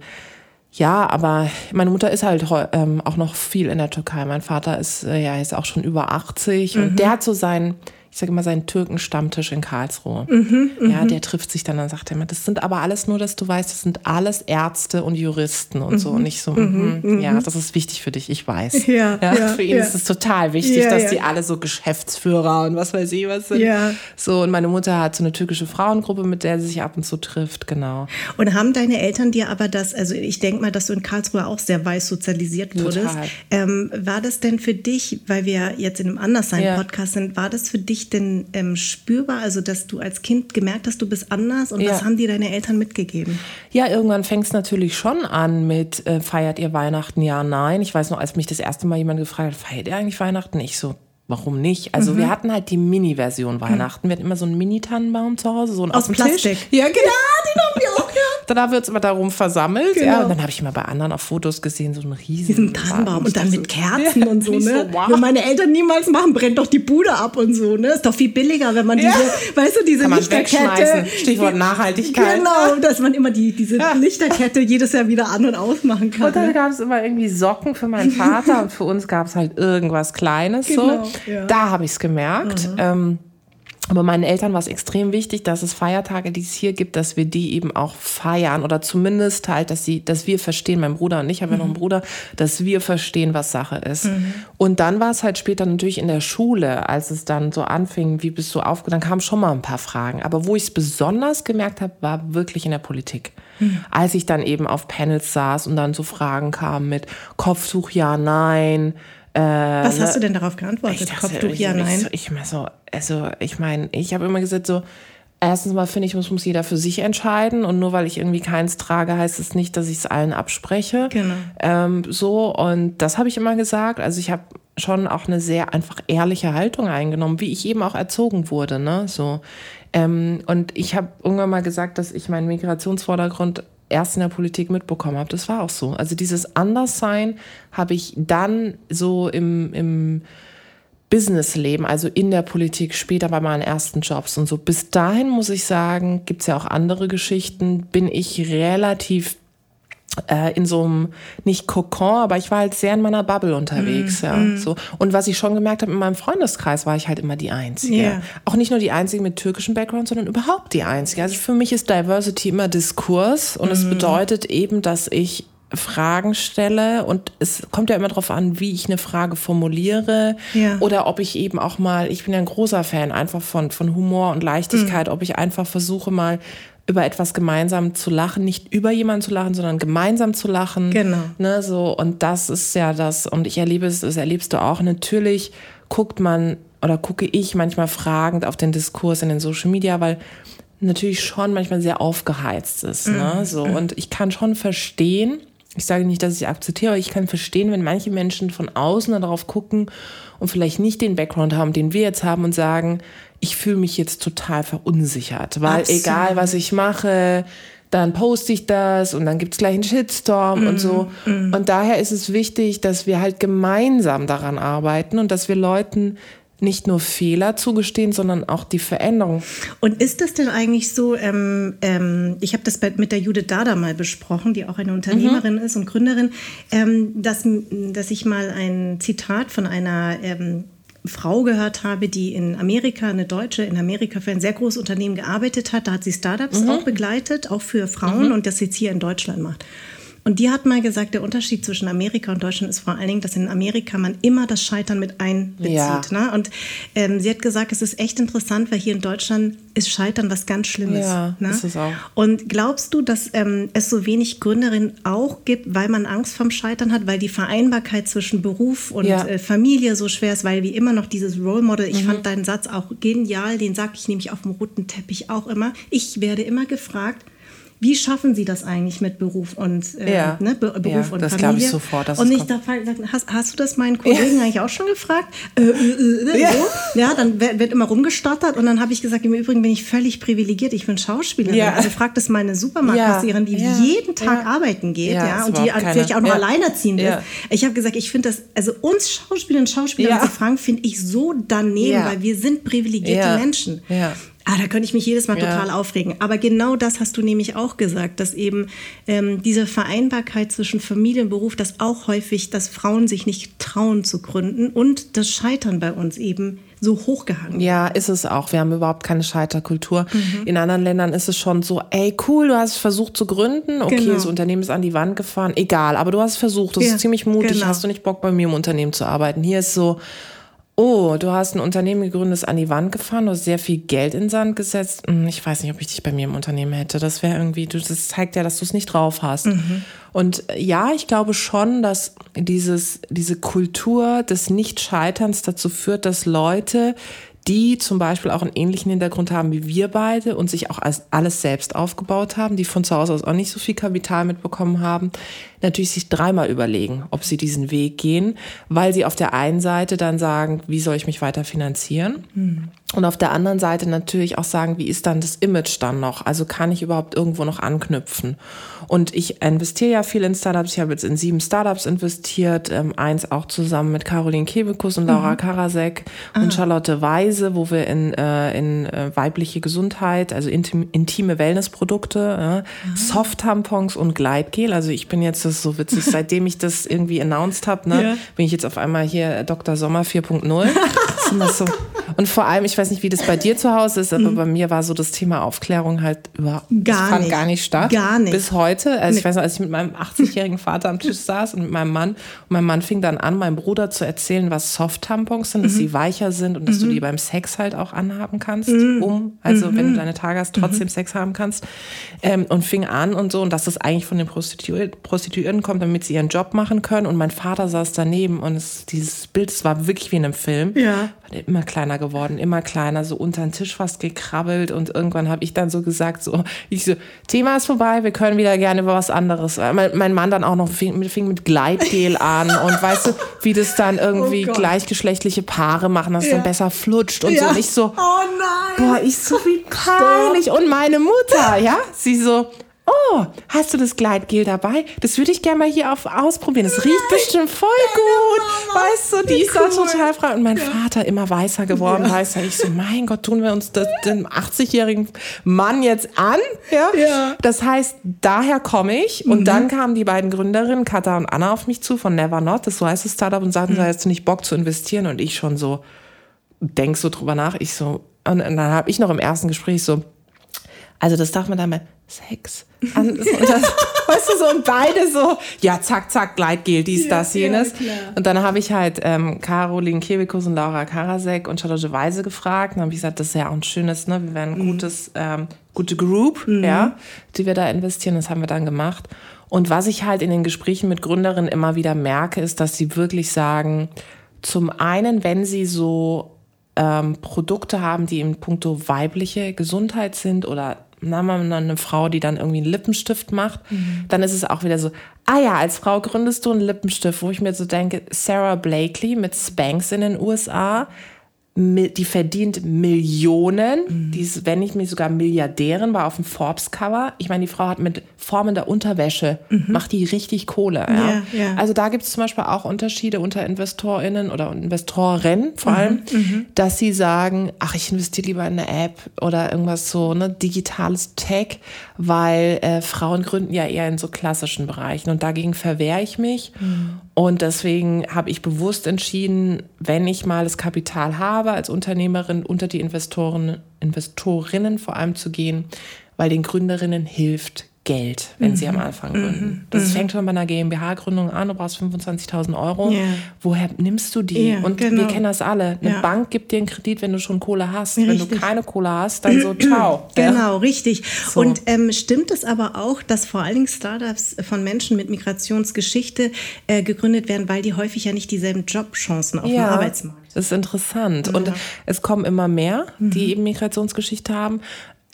ja, aber meine Mutter ist halt ähm, auch noch viel in der Türkei. Mein Vater ist äh, ja ist auch schon über 80 und der hat so seinen, ich sage immer, seinen Türken-Stammtisch in Karlsruhe. ja, der trifft sich dann und sagt immer, das sind aber alles nur, dass du weißt, das sind alles Ärzte und Juristen und so. Und nicht so, mhm, ja, das ist wichtig für dich, ich weiß. Ja, ja, für ihn ja. ist es total wichtig, Ja, dass ja. die alle so Geschäftsführer und was weiß ich was sind. Ja. So, und meine Mutter hat so eine türkische Frauengruppe, mit der sie sich ab und zu trifft, genau. Und haben deine Eltern dir aber das, also ich denke mal, dass du in Karlsruhe auch sehr weiß sozialisiert wurdest. Total. Ähm, war das denn für dich, weil wir jetzt in einem Anderssein-Podcast sind, war das für dich denn ähm, spürbar, also dass du als Kind gemerkt hast, du bist anders und Ja. was haben dir deine Eltern mitgegeben? Ja, irgendwann fängt es natürlich schon an mit, äh, feiert ihr Weihnachten? Ja, nein. Ich weiß noch, als mich das erste Mal jemand gefragt hat, feiert ihr eigentlich Weihnachten? Ich so, warum nicht? Also Mhm. wir hatten halt die Mini-Version Weihnachten. Wir hatten immer so einen Mini-Tannenbaum zu Hause, so einen Aus Plastik. Tisch. Ja, genau. Ja. Da wird es immer darum versammelt. Genau. Ja, und dann habe ich immer bei anderen auf Fotos gesehen, so einen riesen Diesen Tannenbaum und dann mit Kerzen und so, Ich so, ne? wow. Wenn meine Eltern niemals machen, brennt doch die Bude ab und so, ne? Ist doch viel billiger, wenn man Ja. diese, weißt du, diese Kann man Lichterkette. wegschmeißen. Stichwort Nachhaltigkeit. Genau, dass man immer die, diese Lichterkette jedes Jahr wieder an- und ausmachen kann. Und dann ne? gab es immer irgendwie Socken für meinen Vater und für uns gab es halt irgendwas Kleines. Genau, so. ja. Da habe ich es gemerkt. Ähm, Aber meinen Eltern war es extrem wichtig, dass es Feiertage, die es hier gibt, dass wir die eben auch feiern oder zumindest halt, dass sie, dass wir verstehen, mein Bruder und ich habe ja noch einen mhm. Bruder, dass wir verstehen, was Sache ist. Mhm. Und dann war es halt später natürlich in der Schule, als es dann so anfing, wie bist du aufgegangen, dann kamen schon mal ein paar Fragen. Aber wo ich es besonders gemerkt habe, war wirklich in der Politik. Mhm. Als ich dann eben auf Panels saß und dann so Fragen kamen mit Kopftuch, ja, nein, äh, Was hast ne? du denn darauf geantwortet? Dachte, Kopftuch, ja, nein. Ich, ich, so, also ich meine, ich habe immer gesagt so, erstens mal finde ich, muss, muss jeder für sich entscheiden und nur weil ich irgendwie keins trage, heißt es nicht, dass ich es allen abspreche. Genau. Ähm, so und das habe ich immer gesagt. Also ich habe schon auch eine sehr einfach ehrliche Haltung eingenommen, wie ich eben auch erzogen wurde, ne? So ähm, und ich habe irgendwann mal gesagt, dass ich meinen Migrationsvordergrund erst in der Politik mitbekommen habe. Das war auch so. Also dieses Anderssein habe ich dann so im, im Businessleben, also in der Politik, später bei meinen ersten Jobs und so. Bis dahin muss ich sagen, gibt es ja auch andere Geschichten, bin ich relativ in so einem, nicht Kokon, aber ich war halt sehr in meiner Bubble unterwegs, mm, ja. Mm. So. Und was ich schon gemerkt habe, in meinem Freundeskreis war ich halt immer die Einzige. Yeah. Auch nicht nur die Einzige mit türkischem Background, sondern überhaupt die Einzige. Also für mich ist Diversity immer Diskurs und mm. es bedeutet eben, dass ich Fragen stelle und es kommt ja immer darauf an, wie ich eine Frage formuliere ja. oder ob ich eben auch mal, ich bin ja ein großer Fan einfach von, von Humor und Leichtigkeit, mhm. ob ich einfach versuche mal über etwas gemeinsam zu lachen, nicht über jemanden zu lachen, sondern gemeinsam zu lachen. Genau. Ne, so, und das ist ja das, und ich erlebe es, das erlebst du auch. Natürlich guckt man oder gucke ich manchmal fragend auf den Diskurs in den Social Media, weil natürlich schon manchmal sehr aufgeheizt ist. Ne, mhm. Ne, so, und ich kann schon verstehen, ich sage nicht, dass ich akzeptiere, aber ich kann verstehen, wenn manche Menschen von außen darauf gucken und vielleicht nicht den Background haben, den wir jetzt haben und sagen, ich fühle mich jetzt total verunsichert, weil Absolut. egal was ich mache, dann poste ich das und dann gibt es gleich einen Shitstorm mm, und so. Mm. Und daher ist es wichtig, dass wir halt gemeinsam daran arbeiten und dass wir Leuten nicht nur Fehler zugestehen, sondern auch die Veränderung. Und ist das denn eigentlich so, ähm, ähm, ich habe das mit der Judith Dada mal besprochen, die auch eine Unternehmerin mhm. ist und Gründerin, ähm, dass, dass ich mal ein Zitat von einer ähm, Frau gehört habe, die in Amerika, eine Deutsche, in Amerika für ein sehr großes Unternehmen gearbeitet hat. Da hat sie Startups mhm. auch begleitet, auch für Frauen mhm. und das jetzt hier in Deutschland macht. Und die hat mal gesagt, der Unterschied zwischen Amerika und Deutschland ist vor allen Dingen, dass in Amerika man immer das Scheitern mit einbezieht. Ja. Ne? Und ähm, sie hat gesagt, es ist echt interessant, weil hier in Deutschland ist Scheitern was ganz Schlimmes. Ja, ne? ist es auch. Und glaubst du, dass ähm, es so wenig Gründerinnen auch gibt, weil man Angst vom Scheitern hat, weil die Vereinbarkeit zwischen Beruf und ja. äh, Familie so schwer ist, weil wie immer noch dieses Role Model, ich mhm. fand deinen Satz auch genial, den sage ich nämlich auf dem roten Teppich auch immer. Ich werde immer gefragt, wie schaffen Sie das eigentlich mit Beruf und äh, ja. ne, Be Beruf ja, und das Familie? Ich sofort. und ich da hast, hast du das meinen Kollegen ja. eigentlich auch schon gefragt? Äh, äh, äh, ja. So? ja, dann wird, wird immer rumgestottert und dann habe ich gesagt, im Übrigen bin ich völlig privilegiert. Ich bin Schauspielerin. Ja. Also fragt es meine Supermarktkassiererin, die jeden Tag arbeiten geht, ja, und die keine, vielleicht auch noch alleinerziehend ist. Ich habe gesagt, ich finde das, also uns Schauspielerinnen und Schauspieler zu fragen, finde ich so daneben, weil wir sind privilegierte Menschen. Ah, da könnte ich mich jedes Mal ja. total aufregen. Aber genau das hast du nämlich auch gesagt, dass eben ähm, diese Vereinbarkeit zwischen Familie und Beruf, dass auch häufig, dass Frauen sich nicht trauen zu gründen und das Scheitern bei uns eben so hochgehangen. Ja, ist es auch. Wir haben überhaupt keine Scheiterkultur. Mhm. In anderen Ländern ist es schon so, ey, cool, du hast versucht zu gründen. Okay, genau. das Unternehmen ist an die Wand gefahren. Egal, aber du hast versucht. Das ja, ist ziemlich mutig. Genau. Hast du nicht Bock, bei mir im Unternehmen zu arbeiten? Hier ist so, oh, du hast ein Unternehmen gegründet, ist an die Wand gefahren, du hast sehr viel Geld in Sand gesetzt. Hm, ich weiß nicht, ob ich dich bei mir im Unternehmen hätte. Das wäre irgendwie, das zeigt ja, dass du es nicht drauf hast. Mhm. Und ja, ich glaube schon, dass dieses, diese Kultur des Nichtscheiterns dazu führt, dass Leute, die zum Beispiel auch einen ähnlichen Hintergrund haben wie wir beide und sich auch alles selbst aufgebaut haben, die von zu Hause aus auch nicht so viel Kapital mitbekommen haben, natürlich sich dreimal überlegen, ob sie diesen Weg gehen, weil sie auf der einen Seite dann sagen, wie soll ich mich weiter finanzieren? Hm. Und auf der anderen Seite natürlich auch sagen, wie ist dann das Image dann noch? Also kann ich überhaupt irgendwo noch anknüpfen? Und ich investiere ja viel in Startups. Ich habe jetzt in sieben Startups investiert, ähm, eins auch zusammen mit Caroline Kebekus und Laura mhm. Karasek ah. und Charlotte Weise, wo wir in, äh, in äh, weibliche Gesundheit, also intim, intime Wellnessprodukte, äh, Soft-Tampons und Gleitgel. Also ich bin jetzt, ist so witzig, seitdem ich das irgendwie announced habe, ne, ja. bin ich jetzt auf einmal hier Dr. Sommer 4.0. ist immer so. Und vor allem, ich weiß nicht, wie das bei dir zu Hause ist, aber mhm. bei mir war so das Thema Aufklärung halt über gar fand nicht. gar nicht statt. Gar nicht. Bis heute. Also nee. ich weiß noch, als ich mit meinem 80-jährigen Vater am Tisch saß und mit meinem Mann und mein Mann fing dann an, meinem Bruder zu erzählen, was Soft-Tampons sind, mhm. dass sie weicher sind und dass mhm. du die beim Sex halt auch anhaben kannst, mhm. um, also wenn du mhm. deine Tage hast, trotzdem mhm. Sex haben kannst. Ähm, und fing an und so und dass das eigentlich von den Prostitu Prostituierten kommt, damit sie ihren Job machen können. Und mein Vater saß daneben und es, dieses Bild, es war wirklich wie in einem Film. Ja. Immer kleiner geworden, immer kleiner, so unter den Tisch fast gekrabbelt und irgendwann habe ich dann so gesagt, so, ich so, Thema ist vorbei, wir können wieder gerne über was anderes. Mein, mein Mann dann auch noch fing, fing mit Gleitgel an und weißt du, wie das dann irgendwie oh gleichgeschlechtliche Paare machen, dass es ja. dann besser flutscht und ja. so. Und ich so, oh nein. boah, ich so wie peinlich. Und meine Mutter, ja, sie so, oh, hast du das Gleitgel dabei? Das würde ich gerne mal hier auf, ausprobieren. Das riecht Nein. bestimmt voll gut. Mama, weißt du, die ist cool. da total frei. Und mein ja. Vater immer weißer geworden, ja. weißer. Ich so, mein Gott, tun wir uns das, den 80-jährigen Mann jetzt an? Ja? ja. Das heißt, daher komme ich. Und mhm. dann kamen die beiden Gründerinnen, Katha und Anna, auf mich zu von Never Not, das das Startup, und sagten, mhm. hast du nicht Bock zu investieren? Und ich schon so, denk so drüber nach. Ich so, und dann habe ich noch im ersten Gespräch so, also das darf man dann mal Sex. Und das, weißt du, so und beide so, ja, zack, zack, Gleitgel, dies, das, jenes. Ja, und dann habe ich halt ähm, Caroline Kebekus und Laura Karasek und Charlotte Weise gefragt. Und dann habe ich gesagt, das ist ja auch ein schönes, ne? Wir werden ein mhm. gutes, ähm, gute Group, mhm. ja, die wir da investieren. Das haben wir dann gemacht. Und was ich halt in den Gesprächen mit Gründerinnen immer wieder merke, ist, dass sie wirklich sagen, zum einen, wenn sie so ähm, Produkte haben, die in puncto weibliche Gesundheit sind oder na, man eine Frau, die dann irgendwie einen Lippenstift macht, mhm. dann ist es auch wieder so, ah ja, als Frau gründest du einen Lippenstift, wo ich mir so denke, Sarah Blakely mit Spanx in den USA, die verdient Millionen, mhm. die ist, wenn nicht mir sogar Milliardärin, war auf dem Forbes-Cover. Ich meine, die Frau hat mit formender Unterwäsche, mhm. macht die richtig Kohle. Ja? Ja, ja. Also da gibt es zum Beispiel auch Unterschiede unter InvestorInnen oder Investoren vor mhm, allem, mhm. dass sie sagen, ach, ich investiere lieber in eine App oder irgendwas so, ne, digitales Tech, weil äh, Frauen gründen ja eher in so klassischen Bereichen und dagegen verwehre ich mich. Und deswegen habe ich bewusst entschieden, wenn ich mal das Kapital habe, als Unternehmerin unter die Investoren, Investorinnen vor allem zu gehen, weil den Gründerinnen hilft Geld, wenn mhm. sie am mhm. Anfang gründen. Mhm. Das mhm. fängt schon bei einer GmbH-Gründung an, du brauchst 25.000 Euro. Yeah. Woher nimmst du die? Yeah, und genau. wir kennen das alle. Eine ja. Bank gibt dir einen Kredit, wenn du schon Kohle hast. Richtig. Wenn du keine Kohle hast, dann so, ciao. Genau, ja. richtig. So. Und ähm, stimmt es aber auch, dass vor allen Dingen Startups von Menschen mit Migrationsgeschichte äh, gegründet werden, weil die häufig ja nicht dieselben Jobchancen auf ja. dem Arbeitsmarkt das ist interessant. Und es kommen immer mehr, die mhm. eben Migrationsgeschichte haben.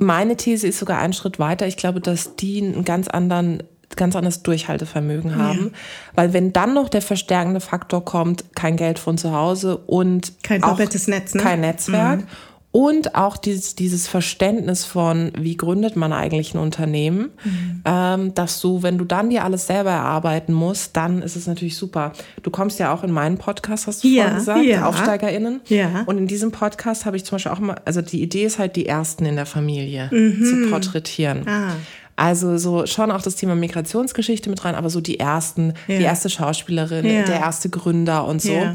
Meine These ist sogar einen Schritt weiter. Ich glaube, dass die einen ganz anderen ganz anderes Durchhaltevermögen haben. Ja. Weil wenn dann noch der verstärkende Faktor kommt, kein Geld von zu Hause und kein doppeltes Netz, ne? kein Netzwerk mhm. Und auch dieses, dieses Verständnis von, wie gründet man eigentlich ein Unternehmen, mhm. ähm, dass du, wenn du dann dir alles selber erarbeiten musst, dann ist es natürlich super. Du kommst ja auch in meinen Podcast, hast du ja, vorhin gesagt, ja. AufsteigerInnen. Ja. Und in diesem Podcast habe ich zum Beispiel auch mal, also die Idee ist halt, die Ersten in der Familie mhm. zu porträtieren. Ah. Also so schon auch das Thema Migrationsgeschichte mit rein, aber so die ersten, ja. die erste Schauspielerin, ja. der erste Gründer und so. Ja.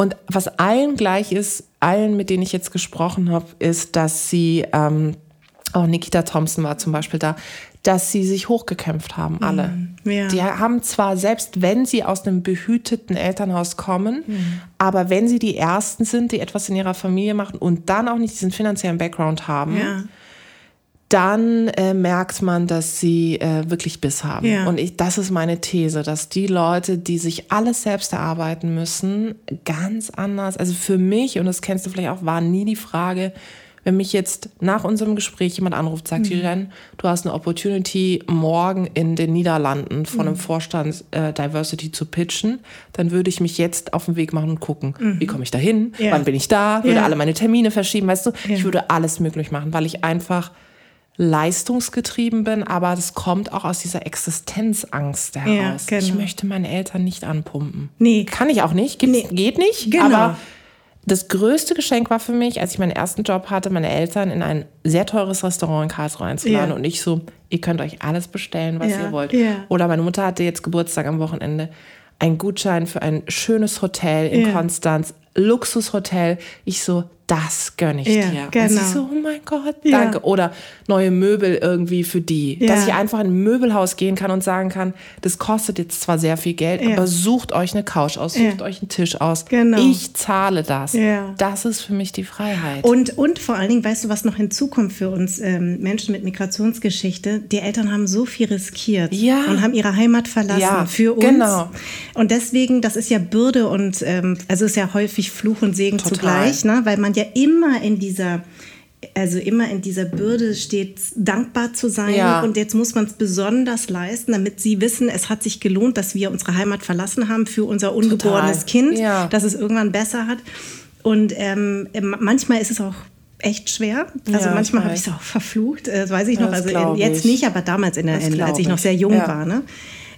Und was allen gleich ist, allen, mit denen ich jetzt gesprochen habe, ist, dass sie, ähm, auch Nikita Thompson war zum Beispiel da, dass sie sich hochgekämpft haben, alle. Mm, ja. Die haben zwar, selbst wenn sie aus einem behüteten Elternhaus kommen, mm. aber wenn sie die Ersten sind, die etwas in ihrer Familie machen und dann auch nicht diesen finanziellen Background haben, ja dann äh, merkt man, dass sie äh, wirklich Biss haben. Ja. Und ich, das ist meine These, dass die Leute, die sich alles selbst erarbeiten müssen, ganz anders, also für mich, und das kennst du vielleicht auch, war nie die Frage, wenn mich jetzt nach unserem Gespräch jemand anruft, sagt, mhm. Irene, du hast eine Opportunity, morgen in den Niederlanden von mhm. einem Vorstand äh, Diversity zu pitchen, dann würde ich mich jetzt auf den Weg machen und gucken, mhm. wie komme ich da hin, ja. wann bin ich da, würde ja. alle meine Termine verschieben, weißt du, ja. ich würde alles möglich machen, weil ich einfach leistungsgetrieben bin, aber das kommt auch aus dieser Existenzangst heraus. Ja, genau. Ich möchte meine Eltern nicht anpumpen. Nee. Kann ich auch nicht, nee. geht nicht. Genau. Aber das größte Geschenk war für mich, als ich meinen ersten Job hatte, meine Eltern in ein sehr teures Restaurant in Karlsruhe einzuladen ja. und ich so, ihr könnt euch alles bestellen, was ja. ihr wollt. Ja. Oder meine Mutter hatte jetzt Geburtstag am Wochenende. Ein Gutschein für ein schönes Hotel in Konstanz Luxushotel. Ich so, das gönne ich Ja, dir. genau. Und sie so, oh mein Gott, Ja. danke. Oder neue Möbel irgendwie für die. Dass Ja. ich einfach in ein Möbelhaus gehen kann und sagen kann, das kostet jetzt zwar sehr viel Geld, Ja. aber sucht euch eine Couch aus, sucht Ja. euch einen Tisch aus. Genau. Ich zahle das. Ja. Das ist für mich die Freiheit. Und, und vor allen Dingen, weißt du, was noch hinzukommt für uns ähm, Menschen mit Migrationsgeschichte? Die Eltern haben so viel riskiert Ja. und haben ihre Heimat verlassen Ja, für uns. genau. Und deswegen, das ist ja Bürde und ähm, also ist ja häufig Fluch und Segen Total. zugleich, ne? weil man ja immer in dieser also immer in dieser Bürde steht, dankbar zu sein. Ja. Und jetzt muss man es besonders leisten, damit sie wissen, es hat sich gelohnt, dass wir unsere Heimat verlassen haben für unser ungeborenes Total. Kind, Ja. dass es irgendwann besser hat. Und ähm, manchmal ist es auch echt schwer. Also Ja, manchmal habe ich es auch verflucht, äh, das weiß ich noch. Das Also in, jetzt ich. nicht, aber damals, in der, Das in, als ich noch sehr jung war. Ne?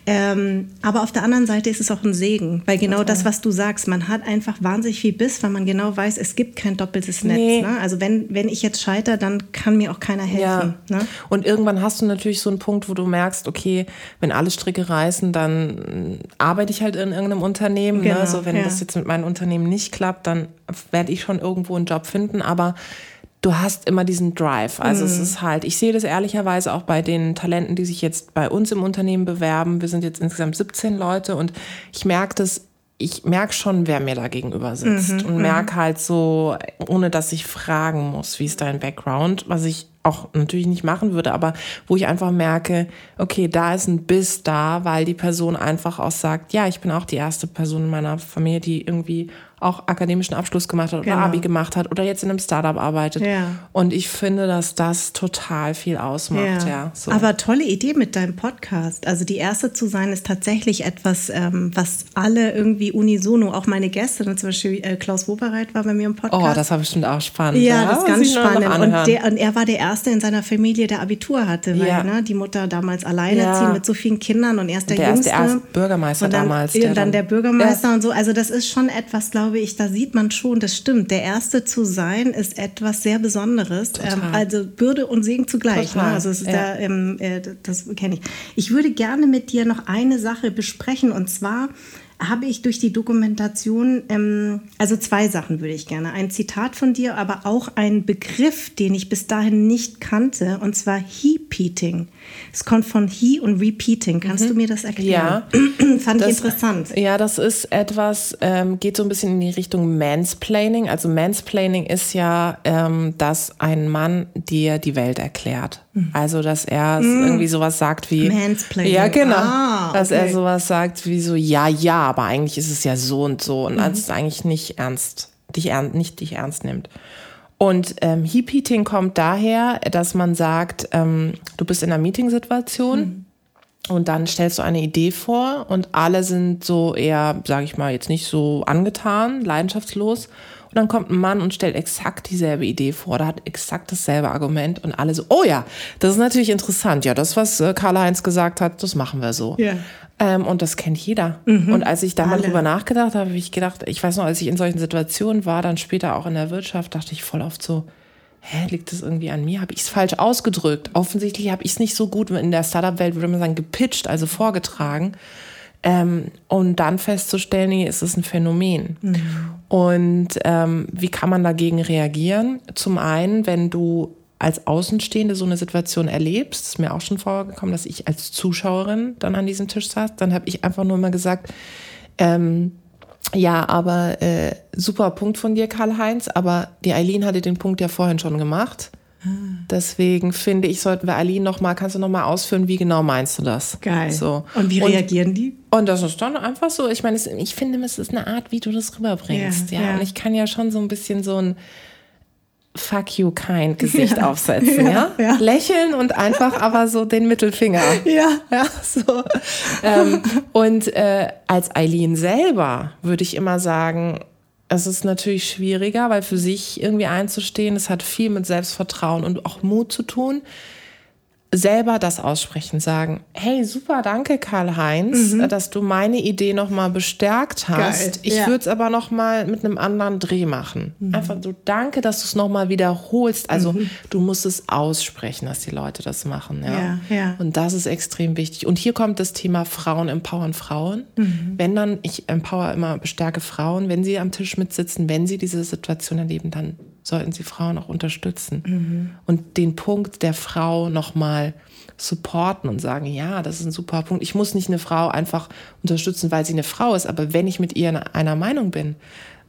Ähm, aber auf der anderen Seite ist es auch ein Segen, weil genau das, was du sagst, man hat einfach wahnsinnig viel Biss, weil man genau weiß, es gibt kein doppeltes Netz. Nee. Ne? Also wenn, wenn ich jetzt scheitere, dann kann mir auch keiner helfen. Ne? Und irgendwann hast du natürlich so einen Punkt, wo du merkst, okay, wenn alle Stricke reißen, dann äh, arbeite ich halt in irgendeinem Unternehmen. Genau, ne? So, wenn ja. das jetzt mit meinem Unternehmen nicht klappt, dann werde ich schon irgendwo einen Job finden. Aber du hast immer diesen Drive. Also Mhm. es ist halt, ich sehe das ehrlicherweise auch bei den Talenten, die sich jetzt bei uns im Unternehmen bewerben. Wir sind jetzt insgesamt 17 Leute und ich merke das, ich merke schon, wer mir da gegenüber sitzt Mhm, und merke halt so, ohne dass ich fragen muss, wie ist dein Background, was ich auch natürlich nicht machen würde, aber wo ich einfach merke, okay, da ist ein Biss da, weil die Person einfach auch sagt, ja, ich bin auch die erste Person in meiner Familie, die irgendwie auch akademischen Abschluss gemacht hat oder Genau. Abi gemacht hat oder jetzt in einem Startup arbeitet. Ja. Und ich finde, dass das total viel ausmacht, ja. so. Aber tolle Idee mit deinem Podcast. Also die erste zu sein ist tatsächlich etwas, ähm, was alle irgendwie unisono, auch meine Gäste, zum Beispiel äh, Klaus Wobereit war bei mir im Podcast. oh, das war bestimmt auch spannend. Ja, das ist ganz ich spannend. Und, der, und er war der Erste in seiner Familie, der Abitur hatte, weil Ja. ne, die Mutter damals alleinerziehend Ja. mit so vielen Kindern und er ist der, Der Jüngste. der erste Bürgermeister und dann, damals, Ja, der dann, dann- der Bürgermeister und so. Also das ist schon etwas, glaube ich, da sieht man schon, das stimmt. Der Erste zu sein ist etwas sehr Besonderes. Ähm, also Bürde und Segen zugleich. Ne? Also ja. da, ähm, äh, das kenne ich. Ich würde gerne mit dir noch eine Sache besprechen und zwar habe ich durch die Dokumentation, ähm, also zwei Sachen würde ich gerne. Ein Zitat von dir, aber auch ein Begriff, den ich bis dahin nicht kannte, und zwar He-Peating. Es kommt von He und Repeating. Kannst du mir das erklären? Fand ich Das- interessant. Ja, das ist etwas, ähm, geht so ein bisschen in die Richtung Mansplaining. Also Mansplaining ist ja, ähm, dass ein Mann dir die Welt erklärt. Also, dass er irgendwie sowas sagt wie... Mhm. Mansplaining. Ja, genau. Ah, Dass er sowas sagt wie so, ja, ja, aber eigentlich ist es ja so und so. Mhm. Und als es eigentlich nicht ernst, dich ernst, nicht dich ernst nimmt. Und ähm, Heap-Eating kommt daher, dass man sagt, ähm, du bist in einer Meetingsituation und dann stellst du eine Idee vor und alle sind so eher, sage ich mal, jetzt nicht so angetan, leidenschaftslos. Und dann kommt ein Mann und stellt exakt dieselbe Idee vor, oder hat exakt dasselbe Argument und alle so, oh ja, das ist natürlich interessant. Ja, das, was äh, Karl-Heinz gesagt hat, das machen wir so. Ja. Ähm, und das kennt jeder. Und als ich da mal drüber nachgedacht habe, habe ich gedacht, ich weiß noch, als ich in solchen Situationen war, dann später auch in der Wirtschaft, dachte ich voll oft so, hä, liegt das irgendwie an mir? Habe ich es falsch ausgedrückt? Offensichtlich habe ich es nicht so gut in der Startup-Welt, würde man sagen, gepitcht, also vorgetragen. Ähm, und dann festzustellen, nee, es ist ein Phänomen. Und ähm, wie kann man dagegen reagieren? Zum einen, wenn du als Außenstehende so eine Situation erlebst, ist mir auch schon vorgekommen, dass ich als Zuschauerin dann an diesem Tisch saß, dann habe ich einfach nur immer gesagt, ähm, ja, aber äh, super Punkt von dir, Karl-Heinz, aber die Eileen hatte den Punkt ja vorhin schon gemacht. Deswegen finde ich, sollten wir Eileen noch mal, kannst du noch mal ausführen, wie genau meinst du das? Geil. So. Und wie reagieren die? Und das ist dann einfach so. Ich meine, es, ich finde, es ist eine Art, wie du das rüberbringst. Ja, Ja, ja. Und ich kann ja schon so ein bisschen so ein Fuck you kind Gesicht aufsetzen, ja? ja. Lächeln und einfach aber so den Mittelfinger. Ja. Ja, so. ähm, und äh, als Eileen selber würde ich immer sagen, es ist natürlich schwieriger, weil für sich irgendwie einzustehen, es hat viel mit Selbstvertrauen und auch Mut zu tun. Selber das aussprechen, sagen, hey, super, danke Karl-Heinz, mhm. dass du meine Idee nochmal bestärkt hast. Geil. Ich ja. würde es aber nochmal mit einem anderen Dreh machen. Mhm. Einfach so, danke, dass du es nochmal wiederholst. Also mhm. du musst es aussprechen, dass die Leute das machen. Ja? Ja, ja? Und das ist extrem wichtig. Und hier kommt das Thema Frauen empowern Frauen. Mhm. Wenn dann, ich empower immer, bestärke Frauen, wenn sie am Tisch mitsitzen, wenn sie diese Situation erleben, dann sollten sie Frauen auch unterstützen mhm. und den Punkt der Frau nochmal supporten und sagen, ja, das ist ein super Punkt. Ich muss nicht eine Frau einfach unterstützen, weil sie eine Frau ist, aber wenn ich mit ihr einer Meinung bin,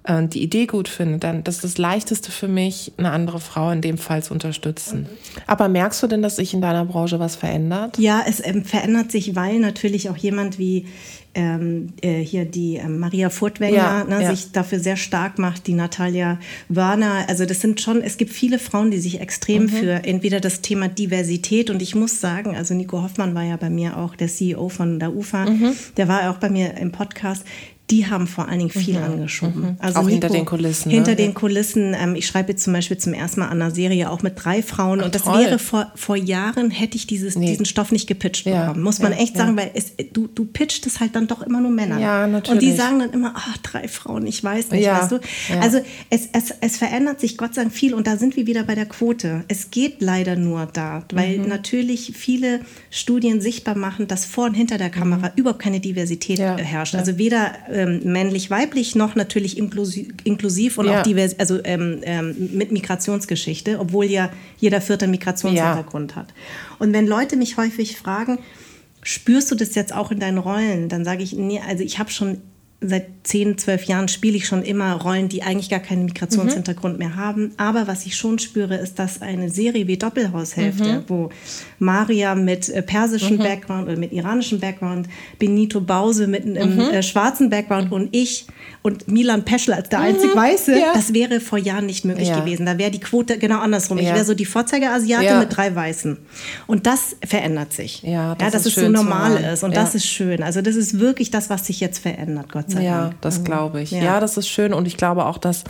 und äh, die Idee gut finde, dann das ist das Leichteste für mich, eine andere Frau in dem Fall zu unterstützen. Aber merkst du denn, dass sich in deiner Branche was verändert? Ja, es ähm, verändert sich, weil natürlich auch jemand wie ähm, äh, hier die äh, Maria Furtwängler ja, ne, ja. sich dafür sehr stark macht, die Natalia Wörner. Also das sind schon, es gibt viele Frauen, die sich extrem mhm. für entweder das Thema Diversität und ich muss sagen, also Nico Hoffmann war ja bei mir auch der CEO von der UFA, mhm. der war auch bei mir im Podcast die haben vor allen Dingen viel mhm. angeschoben. Mhm. Also auch Nico, hinter den Kulissen. Ne? Hinter den Kulissen. Ähm, ich schreibe jetzt zum Beispiel zum ersten Mal an einer Serie auch mit drei Frauen. Ach, und das toll. wäre vor, vor Jahren, hätte ich dieses, nee. diesen Stoff nicht gepitcht ja. bekommen. Muss man ja, echt sagen, weil es, du, du pitcht es halt dann doch immer nur Männer. Ja, natürlich. Und die sagen dann immer, ach, drei Frauen, ich weiß nicht, weißt du. Also es, es, es verändert sich Gott sei Dank viel. Und da sind wir wieder bei der Quote. Es geht leider nur da, weil mhm. natürlich viele Studien sichtbar machen, dass vor und hinter der Kamera mhm. überhaupt keine Diversität herrscht. Also weder ähm, männlich-weiblich weiblich noch natürlich inklusiv, inklusiv und ja. auch divers, also ähm, ähm, mit Migrationsgeschichte, obwohl ja jeder Vierte Migrationshintergrund ja. hat. Und wenn Leute mich häufig fragen, spürst du das jetzt auch in deinen Rollen? Dann sage ich, nee, also ich habe schon seit 10, 12 Jahren spiele ich schon immer Rollen, die eigentlich gar keinen Migrationshintergrund mhm. mehr haben. Aber was ich schon spüre, ist, dass eine Serie wie Doppelhaushälfte, mhm. wo Maria mit äh, persischem mhm. Background oder mit iranischem Background, Benito Bause mit einem mhm. äh, schwarzen Background und ich und Milan Peschel als der mhm. einzig Weiße, ja. das wäre vor Jahren nicht möglich ja. gewesen. Da wäre die Quote genau andersrum. Ja. Ich wäre so die Vorzeigeasiate mit drei Weißen. Und das verändert sich. Ja, das, ja, dass es so normal ist. Und das ist schön. Also das ist wirklich das, was sich jetzt verändert, Gott sei ja, das mhm. glaube ich. Ja. ja, das ist schön und ich glaube auch, dass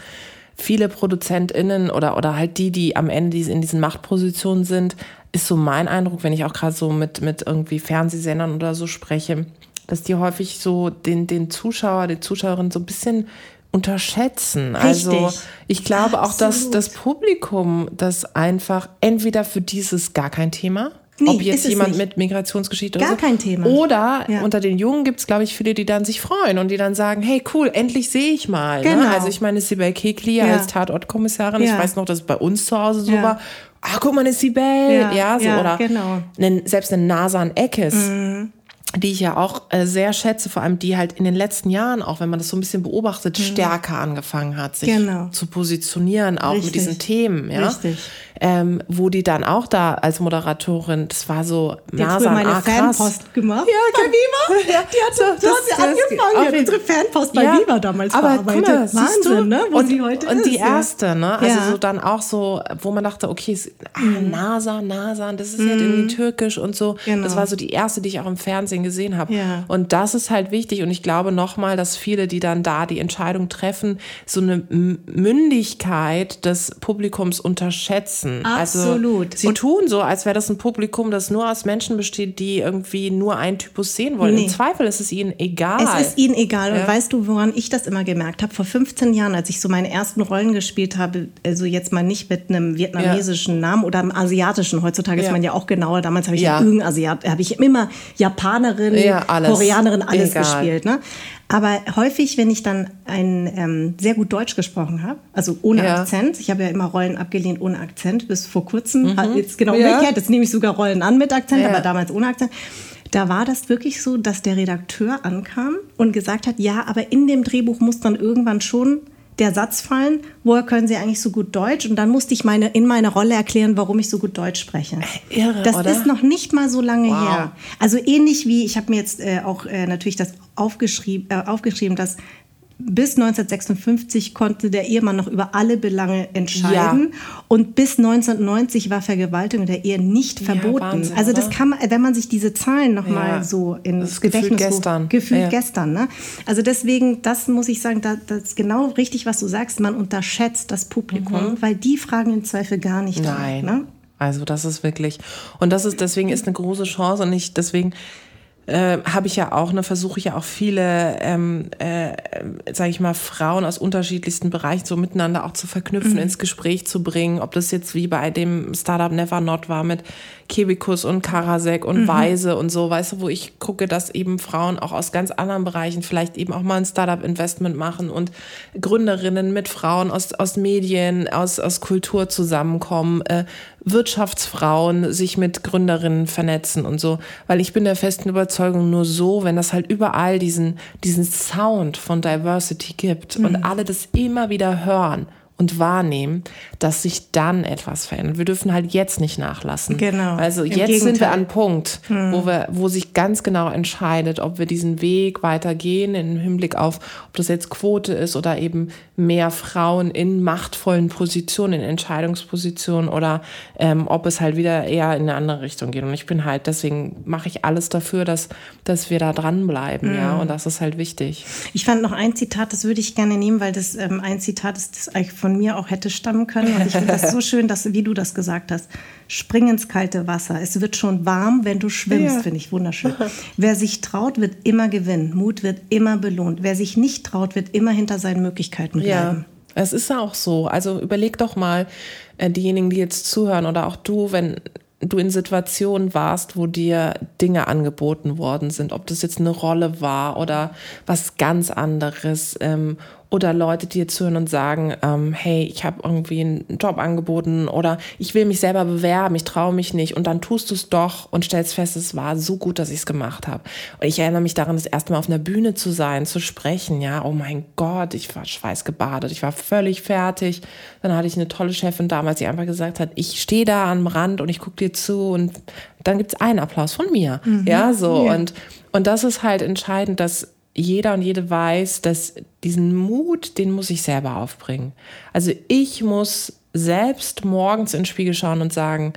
viele ProduzentInnen oder, oder halt die, die am Ende in diesen Machtpositionen sind, ist so mein Eindruck, wenn ich auch gerade so mit, mit irgendwie Fernsehsendern oder so spreche, dass die häufig so den, den Zuschauer, die Zuschauerin so ein bisschen unterschätzen. Richtig. Also ich glaube Absolut. auch, dass das Publikum das einfach entweder für dieses gar kein Thema Nee, Ob jetzt jemand mit Migrationsgeschichte Gar oder so. kein Thema. Oder ja. unter den Jungen gibt es, glaube ich, viele, die dann sich freuen und die dann sagen, hey, cool, endlich sehe ich mal. Ne? Genau. Ne? Also ich meine, Sibel Kekli ja. als Tatortkommissarin, ja. ich weiß noch, dass es bei uns zu Hause so war. Ah, guck mal, eine Sibel. Ja, ja so. oder genau. einen, selbst eine Nasan Eckes. Mhm die ich ja auch äh, sehr schätze, vor allem die halt in den letzten Jahren, auch wenn man das so ein bisschen beobachtet, mhm. stärker angefangen hat, sich genau. zu positionieren, auch Richtig. mit diesen Themen. Ja? Richtig ähm, wo die dann auch da als Moderatorin, das war so hat meine ah, Fanpost gemacht. Ja, bei Viva. Ja, die hat so, das, das, sie angefangen. Die hat unsere Fanpost bei ja, Viva damals aber verarbeitet. Mal, Wahnsinn, ne? Wo und, sie heute Und ist, die erste, ja. ne? Also ja. so dann auch so, wo man dachte, okay, ah, mhm. NASA, NASA, das ist mhm. ja irgendwie türkisch und so. Genau. Das war so die erste, die ich auch im Fernsehen gesehen habe. Ja. Und das ist halt wichtig. Und ich glaube nochmal, dass viele, die dann da die Entscheidung treffen, so eine Mündigkeit des Publikums unterschätzen lassen. Also Absolut. Also, sie und tun so, als wäre das ein Publikum, das nur aus Menschen besteht, die irgendwie nur einen Typus sehen wollen. Nee. Im Zweifel ist es ihnen egal. Es ist ihnen egal. Ja. Und weißt du, woran ich das immer gemerkt habe? Vor 15 Jahren, als ich so meine ersten Rollen gespielt habe, also jetzt mal nicht mit einem vietnamesischen ja. Namen oder einem asiatischen. Heutzutage ja. ist man ja auch genauer. Damals habe ich ja, irgendein Asiat, habe ich immer Japanerin. Koreanerin, alles egal. gespielt. Ne? Aber häufig, wenn ich dann ein ähm, sehr gut Deutsch gesprochen habe, also ohne ja. Akzent, ich habe ja immer Rollen abgelehnt ohne Akzent, bis vor kurzem, mhm. Äh, jetzt genau ja. umgekehrt, jetzt nehme ich sogar Rollen an mit Akzent, ja. aber damals ohne Akzent. Da war das wirklich so, dass der Redakteur ankam und gesagt hat, ja, aber in dem Drehbuch muss dann irgendwann schon der Satz fallen, woher können Sie eigentlich so gut Deutsch? Und dann musste ich meine, in meiner Rolle erklären, warum ich so gut Deutsch spreche. Irre, das oder? ist noch nicht mal so lange wow. her. Also ähnlich wie, ich habe mir jetzt äh, auch äh, natürlich das aufgeschrieben, äh, aufgeschrieben, dass bis 1956 konnte der Ehemann noch über alle Belange entscheiden. Ja. Und bis 1990 war Vergewaltigung der Ehe nicht verboten. Ja, Wahnsinn, also das kann man, wenn man sich diese Zahlen noch ja. mal so ins Gedächtnis gefühlt gestern. Gefühlt gestern. Ne? Also deswegen, das muss ich sagen, das, das, ist genau richtig, was du sagst. Man unterschätzt das Publikum, mhm. weil die fragen im Zweifel gar nicht. Nein. Dran, ne? Also das ist wirklich, und das ist, deswegen ist eine große Chance und ich, deswegen äh, habe ich ja auch, ne, versuche ich ja auch viele, ähm, äh, sage ich mal, Frauen aus unterschiedlichsten Bereichen so miteinander auch zu verknüpfen, mhm. ins Gespräch zu bringen. Ob das jetzt wie bei dem Startup Never Not war mit Kebikus und Karasek und mhm. Weise und so, weißt du, wo ich gucke, dass eben Frauen auch aus ganz anderen Bereichen vielleicht eben auch mal ein Startup-Investment machen und Gründerinnen mit Frauen aus, aus Medien, aus, aus Kultur zusammenkommen, äh, Wirtschaftsfrauen sich mit Gründerinnen vernetzen und so, weil ich bin der festen Überzeugung, nur so, wenn das halt überall diesen, diesen Sound von Diversity gibt mhm. und alle das immer wieder hören und wahrnehmen, dass sich dann etwas verändert. Wir dürfen halt jetzt nicht nachlassen. Genau. Also jetzt Gegenteil. sind wir an einem Punkt, hm. wo wir, wo sich ganz genau entscheidet, ob wir diesen Weg weitergehen im Hinblick auf, ob das jetzt Quote ist oder eben mehr Frauen in machtvollen Positionen, in Entscheidungspositionen oder ähm, ob es halt wieder eher in eine andere Richtung geht. Und ich bin halt, deswegen mache ich alles dafür, dass, dass wir da dranbleiben, hm. ja. Und das ist halt wichtig. Ich fand noch ein Zitat, das würde ich gerne nehmen, weil das ähm, ein Zitat ist, das eigentlich von von mir auch hätte stammen können. Und ich finde das so schön, dass, wie du das gesagt hast. Spring ins kalte Wasser. Es wird schon warm, wenn du schwimmst, ja. finde ich wunderschön. Wer sich traut, wird immer gewinnen. Mut wird immer belohnt. Wer sich nicht traut, wird immer hinter seinen Möglichkeiten bleiben. Ja. Es ist auch so. Also überleg doch mal, äh, diejenigen, die jetzt zuhören oder auch du, wenn du in Situationen warst, wo dir Dinge angeboten worden sind, ob das jetzt eine Rolle war oder was ganz anderes ähm, oder Leute, die jetzt hören und sagen, ähm, hey, ich habe irgendwie einen Job angeboten oder ich will mich selber bewerben, ich traue mich nicht und dann tust du es doch und stellst fest, es war so gut, dass ich es gemacht habe. Und ich erinnere mich daran, das erste Mal auf einer Bühne zu sein, zu sprechen, ja, oh mein Gott, ich war schweißgebadet, ich war völlig fertig. Dann hatte ich eine tolle Chefin damals, die einfach gesagt hat, ich stehe da am Rand und ich gucke dir zu und dann gibt es einen Applaus von mir. Mhm. Ja, so ja. und und das ist halt entscheidend, dass jeder und jede weiß, dass diesen Mut, den muss ich selber aufbringen. Also ich muss selbst morgens in den Spiegel schauen und sagen,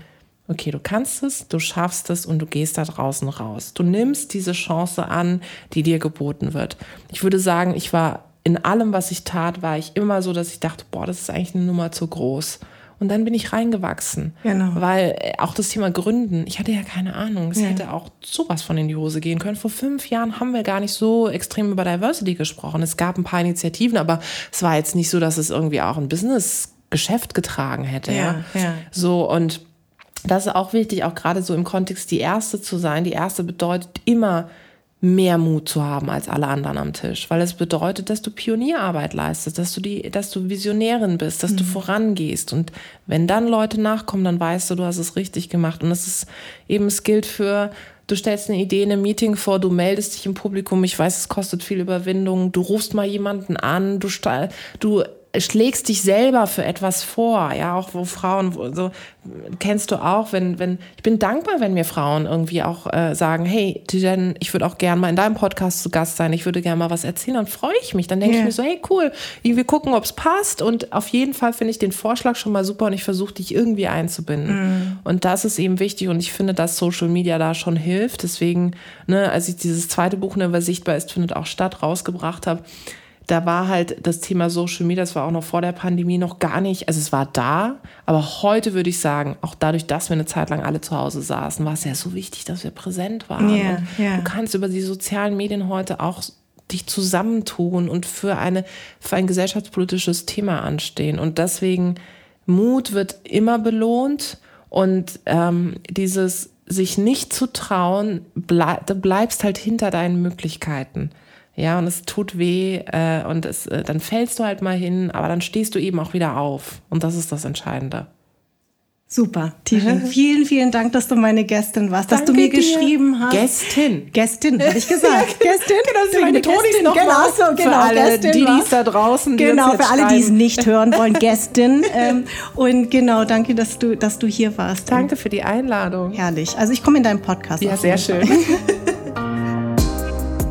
okay, du kannst es, du schaffst es und du gehst da draußen raus. Du nimmst diese Chance an, die dir geboten wird. Ich würde sagen, ich war in allem, was ich tat, war ich immer so, dass ich dachte, boah, das ist eigentlich eine Nummer zu groß. Und dann bin ich reingewachsen. Genau. Weil äh, auch das Thema Gründen, ich hatte ja keine Ahnung. Es ja. hätte auch sowas von in die Hose gehen können. Vor fünf Jahren haben wir gar nicht so extrem über Diversity gesprochen. Es gab ein paar Initiativen, aber es war jetzt nicht so, dass es irgendwie auch ein Business-Geschäft getragen hätte. Ja, ja. ja. So und das ist auch wichtig, auch gerade so im Kontext die Erste zu sein. Die Erste bedeutet immer, mehr Mut zu haben als alle anderen am Tisch, weil es bedeutet, dass du Pionierarbeit leistest, dass du die, dass du Visionärin bist, dass mhm. du vorangehst. Und wenn dann Leute nachkommen, dann weißt du, du hast es richtig gemacht. Und es ist eben es gilt für Du stellst eine Idee in einem Meeting vor, du meldest dich im Publikum, ich weiß, es kostet viel Überwindung, du rufst mal jemanden an, du, du schlägst dich selber für etwas vor, ja, auch wo Frauen, wo, so kennst du auch, wenn, wenn, ich bin dankbar, wenn mir Frauen irgendwie auch äh, sagen, hey, Jen, ich würde auch gerne mal in deinem Podcast zu Gast sein, ich würde gerne mal was erzählen, dann freue ich mich, dann denke yeah. ich mir so, hey, cool, wir gucken, ob es passt und auf jeden Fall finde ich den Vorschlag schon mal super und ich versuche dich irgendwie einzubinden. Mm. Und das ist eben wichtig und ich finde, dass Social Media da schon hilft, deswegen, ne, als ich dieses zweite Buch, ne, was sichtbar ist, findet auch statt, rausgebracht habe, da war halt das Thema Social Media, das war auch noch vor der Pandemie noch gar nicht, also es war da, aber heute würde ich sagen, auch dadurch, dass wir eine Zeit lang alle zu Hause saßen, war es ja so wichtig, dass wir präsent waren. Yeah, yeah. Du kannst über die sozialen Medien heute auch dich zusammentun und für, eine, für ein gesellschaftspolitisches Thema anstehen. Und deswegen, Mut wird immer belohnt und ähm, dieses sich nicht zu trauen, bleib, du bleibst halt hinter deinen Möglichkeiten. Ja, und es tut weh äh, und es, äh, dann fällst du halt mal hin, aber dann stehst du eben auch wieder auf. Und das ist das Entscheidende. Super, Tijen. vielen, vielen Dank, dass du meine Gästin warst, Danke dass du mir dir. geschrieben hast. Gästin. Gästin, habe ich gesagt. Gästin. genau, das ist meine Tonis noch genau, so, genau, für alle, Gästin die dies da draußen. Genau, für alle, die es nicht hören wollen, Gästin. ähm, und genau, danke, dass du, dass du hier warst. Danke für die Einladung. Herrlich. Also ich komme in deinen Podcast. Ja, sehr schön.